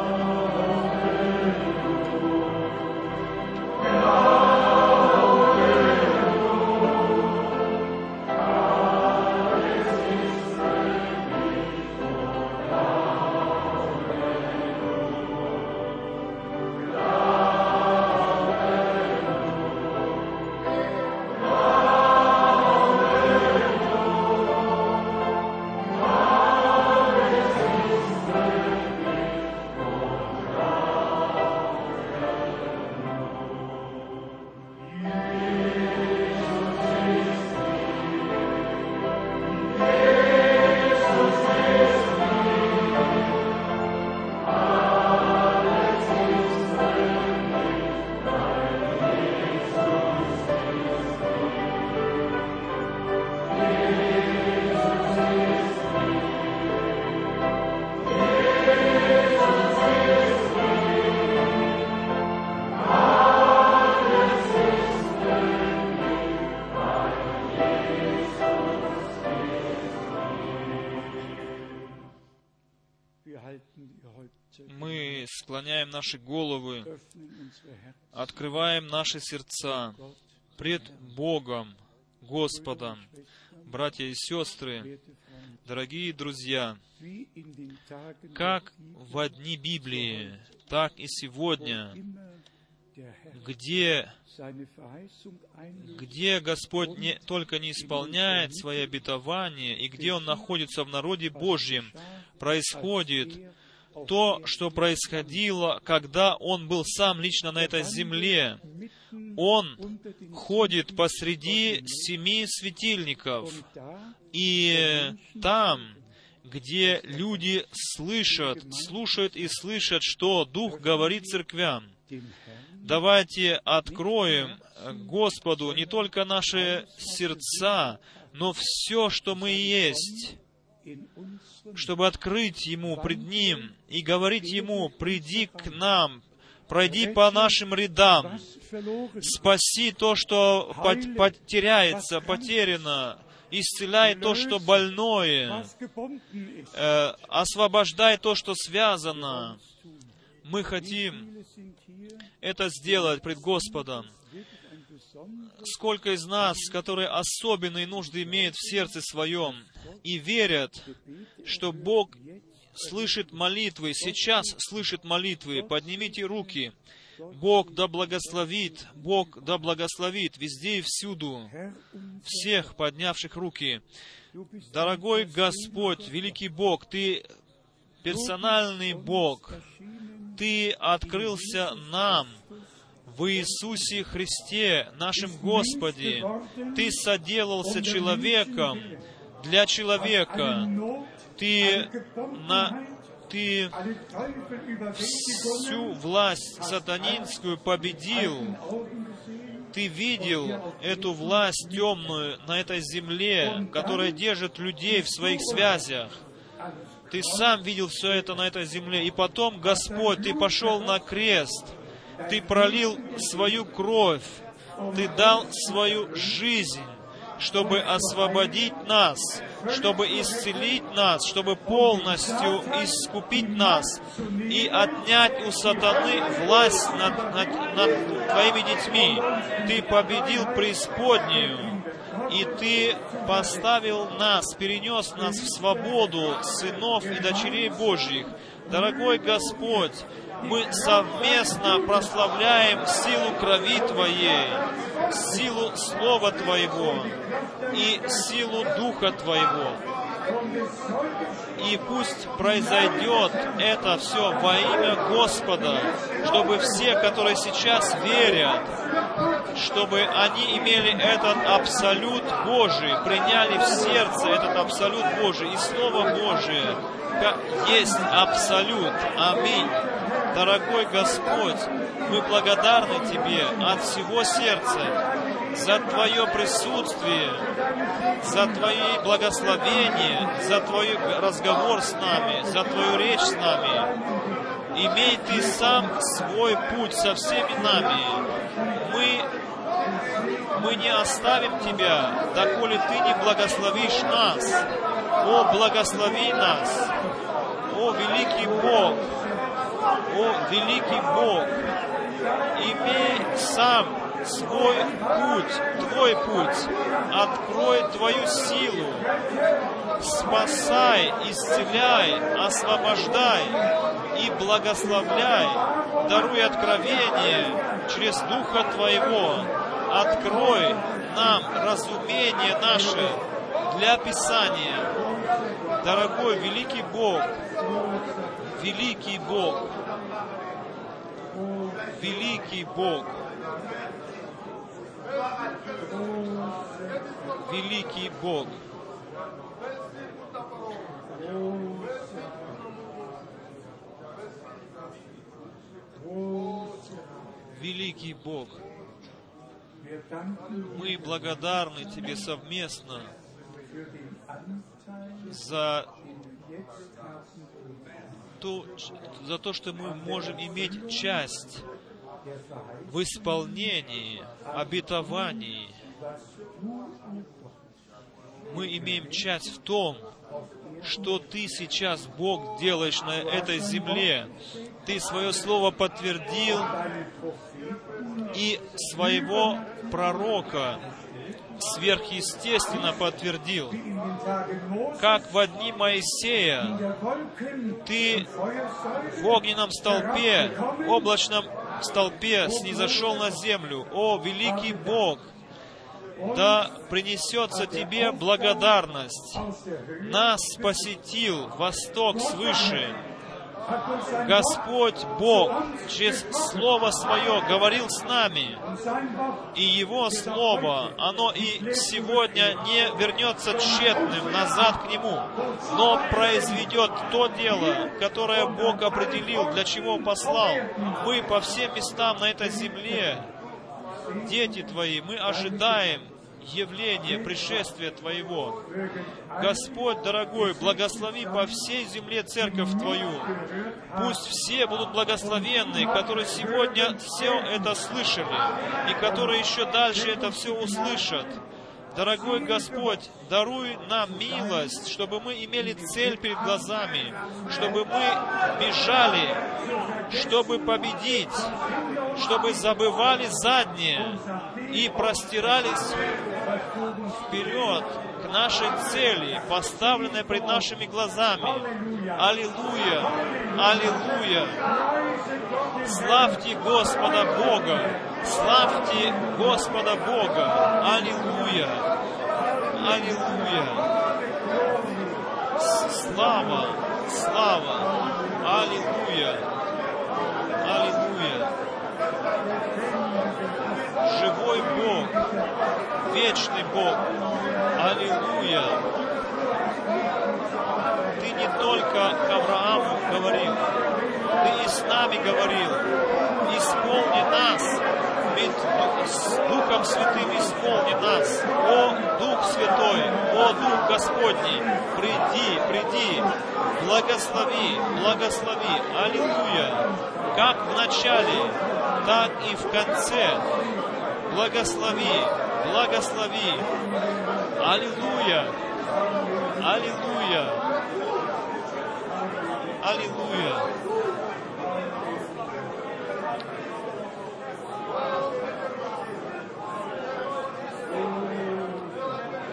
открываем наши сердца пред Богом, Господом. Братья и сестры, дорогие друзья, как в одни Библии, так и сегодня, где, где Господь не, только не исполняет свои обетования, и где Он находится в народе Божьем, происходит то, что происходило, когда Он был сам лично на этой земле. Он ходит посреди семи светильников, и там, где люди слышат, слушают и слышат, что Дух говорит церквям, давайте откроем Господу не только наши сердца, но все, что мы есть, чтобы открыть Ему пред Ним и говорить Ему, «Приди к нам, пройди по нашим рядам, спаси то, что пот- потеряется, потеряно, исцеляй то, что больное, э, освобождай то, что связано». Мы хотим это сделать пред Господом. Сколько из нас, которые особенные нужды имеют в сердце своем и верят, что Бог слышит молитвы, сейчас слышит молитвы, поднимите руки. Бог да благословит, Бог да благословит везде и всюду всех поднявших руки. Дорогой Господь, великий Бог, Ты персональный Бог, Ты открылся нам в Иисусе Христе, нашем Господе. Ты соделался человеком для человека. Ты, на, Ты всю власть сатанинскую победил. Ты видел эту власть темную на этой земле, которая держит людей в своих связях. Ты сам видел все это на этой земле. И потом, Господь, Ты пошел на крест. Ты пролил свою кровь. Ты дал свою жизнь, чтобы освободить нас, чтобы исцелить нас, чтобы полностью искупить нас и отнять у сатаны власть над, над- над Твоими детьми. Ты победил преисподнюю, и Ты поставил нас, перенес нас в свободу сынов и дочерей Божьих. Дорогой Господь, мы совместно прославляем силу крови Твоей, силу Слова Твоего и силу Духа Твоего. И пусть произойдет это все во имя Господа, чтобы все, которые сейчас верят, чтобы они имели этот абсолют Божий, приняли в сердце этот абсолют Божий и Слово Божие, как есть абсолют. Аминь. Дорогой Господь, мы благодарны Тебе от всего сердца за Твое присутствие, за Твои благословения, за Твой разговор с нами, за Твою речь с нами. Имей Ты сам свой путь со всеми нами. Мы, мы не оставим Тебя, доколе Ты не благословишь нас. О, благослови нас! О, великий Бог! О, великий Бог! Имей сам свой путь, Твой путь. Открой Твою силу. Спасай, исцеляй, освобождай и благословляй. Даруй откровение через Духа Твоего. Открой нам разумение наше для Писания. Дорогой великий Бог, великий Бог, великий Бог, великий Бог, великий Бог, мы благодарны Тебе совместно за то, за то, что мы можем иметь часть в исполнении обетований. Мы имеем часть в том, что Ты сейчас, Бог, делаешь на этой земле. Ты свое слово подтвердил и своего пророка сверхъестественно подтвердил. Как в одни Моисея Ты в огненном столпе, облачном столпе снизошел на землю. О, великий Бог! Да принесется Тебе благодарность. Нас посетил Восток свыше, Господь Бог через Слово Свое говорил с нами, и Его Слово, оно и сегодня не вернется тщетным назад к Нему, но произведет то дело, которое Бог определил, для чего послал. Мы по всем местам на этой земле, дети Твои, мы ожидаем явление, пришествия Твоего. Господь, дорогой, благослови по всей земле церковь Твою. Пусть все будут благословенны, которые сегодня все это слышали, и которые еще дальше это все услышат. Дорогой Господь, даруй нам милость, чтобы мы имели цель перед глазами, чтобы мы бежали, чтобы победить, чтобы забывали заднее и простирались вперед к нашей цели, поставленной пред нашими глазами. Аллилуйя! Аллилуйя! Славьте Господа Бога! Славьте Господа Бога! Аллилуйя! Аллилуйя! Слава! Слава! Аллилуйя! Аллилуйя! Живой Бог, вечный Бог. Аллилуйя! Ты не только к Аврааму говорил, Ты и с нами говорил. Исполни нас, с Духом Святым исполни нас. О, Дух Святой, о, Дух Господний, приди, приди, благослови, благослови. Аллилуйя! Как в начале, так и в конце. Благослови, благослови. Аллилуйя! Аллилуйя! Аллилуйя!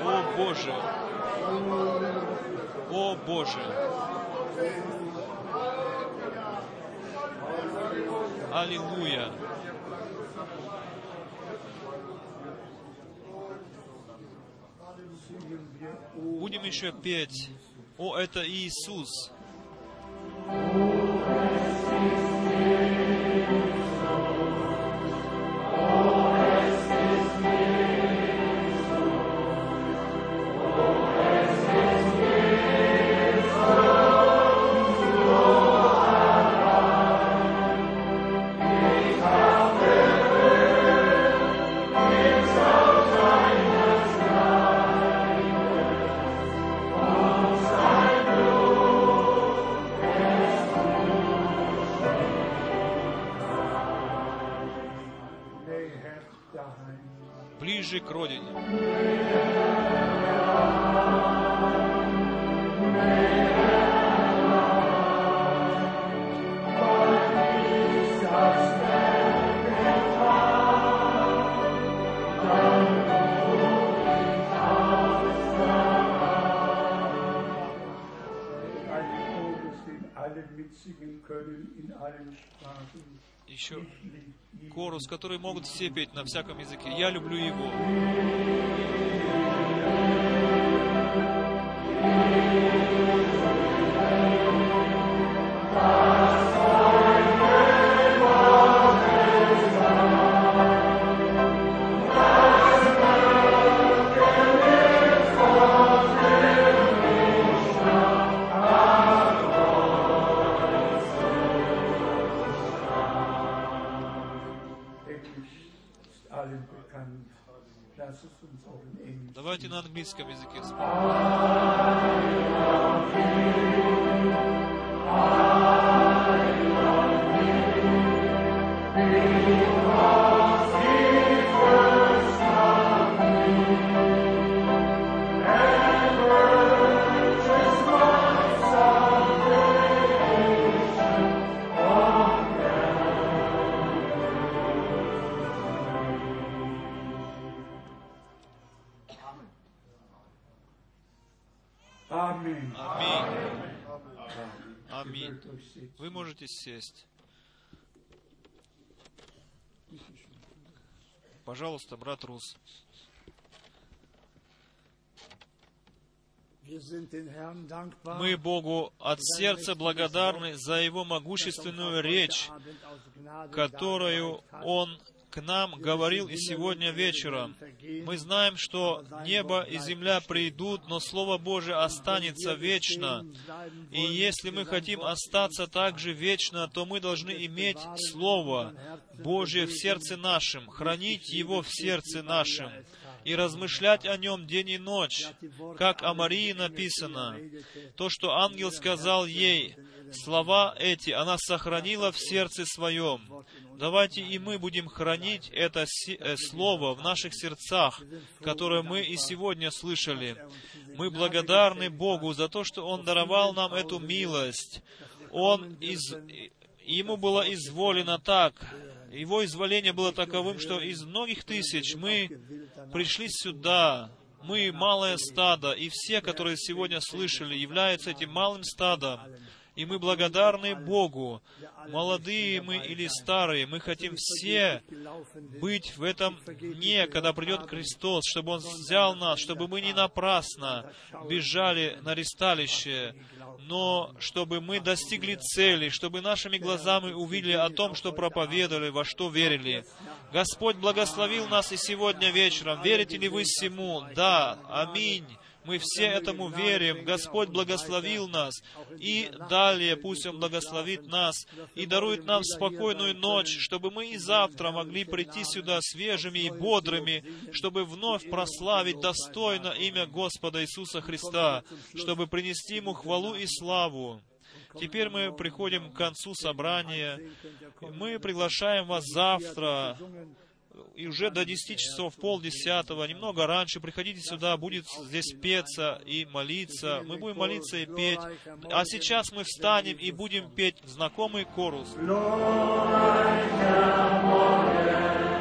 О Боже! О Боже! Аллилуйя! Будем еще петь. О, это Иисус. näher ihn. корус, который могут все петь на всяком языке. Я люблю его. Englisch Miss Camisa 15. Пожалуйста, брат Рус. Мы Богу от сердца благодарны за Его могущественную речь, которую Он к нам говорил и сегодня вечером. Мы знаем, что небо и земля придут, но Слово Божие останется вечно. И если мы хотим остаться также вечно, то мы должны иметь Слово Божье в сердце нашем, хранить его в сердце нашем и размышлять о нем день и ночь, как о Марии написано. То, что ангел сказал ей, слова эти она сохранила в сердце своем. Давайте и мы будем хранить это э, слово в наших сердцах, которое мы и сегодня слышали. Мы благодарны Богу за то, что Он даровал нам эту милость. Он из... Ему было изволено так, его изволение было таковым, что из многих тысяч мы пришли сюда, мы малое стадо, и все, которые сегодня слышали, являются этим малым стадом. И мы благодарны Богу. Молодые мы или старые, мы хотим все быть в этом дне, когда придет Христос, чтобы Он взял нас, чтобы мы не напрасно бежали на ресталище, но чтобы мы достигли цели, чтобы нашими глазами увидели о том, что проповедовали, во что верили. Господь благословил нас и сегодня вечером. Верите ли вы всему? Да. Аминь. Мы все этому верим. Господь благословил нас. И далее пусть Он благословит нас и дарует нам спокойную ночь, чтобы мы и завтра могли прийти сюда свежими и бодрыми, чтобы вновь прославить достойно имя Господа Иисуса Христа, чтобы принести Ему хвалу и славу. Теперь мы приходим к концу собрания. Мы приглашаем вас завтра и уже до 10 часов, полдесятого, немного раньше, приходите сюда, будет здесь петься и молиться. Мы будем молиться и петь. А сейчас мы встанем и будем петь знакомый корус. Treuer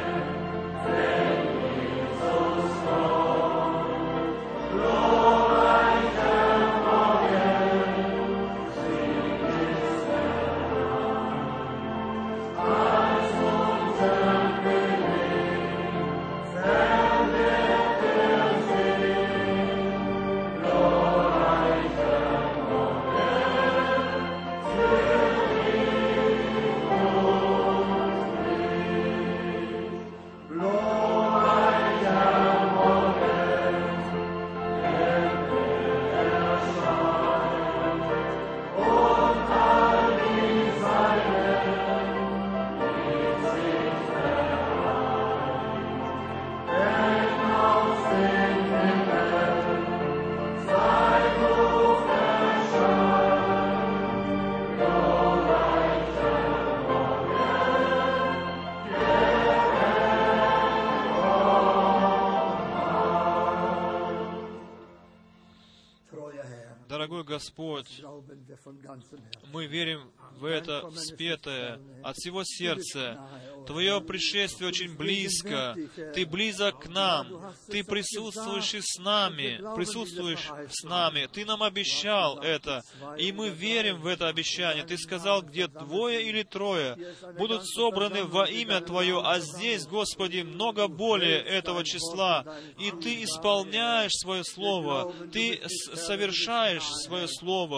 Herzen. мы верим в это спетое от всего сердца. Твое пришествие очень близко. Ты близок к нам. Ты присутствуешь и с нами. Присутствуешь с нами. Ты нам обещал это. И мы верим в это обещание. Ты сказал, где двое или трое будут собраны во имя Твое, а здесь, Господи, много более этого числа. И Ты исполняешь свое слово. Ты совершаешь свое слово.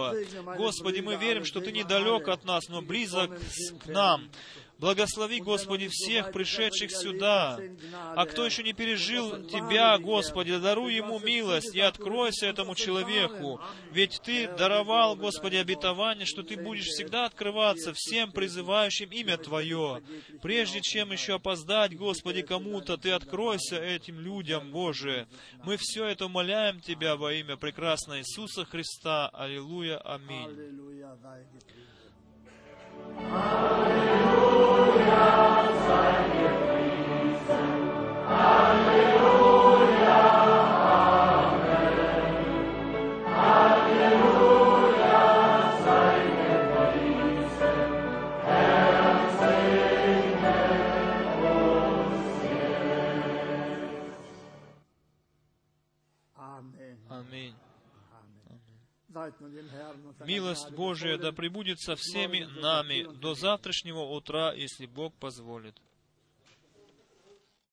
Господи, мы верим, что Ты недалек от нас, но близок к нам. Благослови, Господи, всех пришедших сюда. А кто еще не пережил Тебя, Господи, даруй ему милость и откройся этому человеку. Ведь Ты даровал, Господи, обетование, что Ты будешь всегда открываться всем призывающим имя Твое. Прежде чем еще опоздать, Господи, кому-то, Ты откройся этим людям, Боже. Мы все это умоляем Тебя во имя прекрасного Иисуса Христа. Аллилуйя. Аминь. Alleluia, sei gepriesen. Alleluia. Милость Божия да пребудет со всеми нами до завтрашнего утра, если Бог позволит.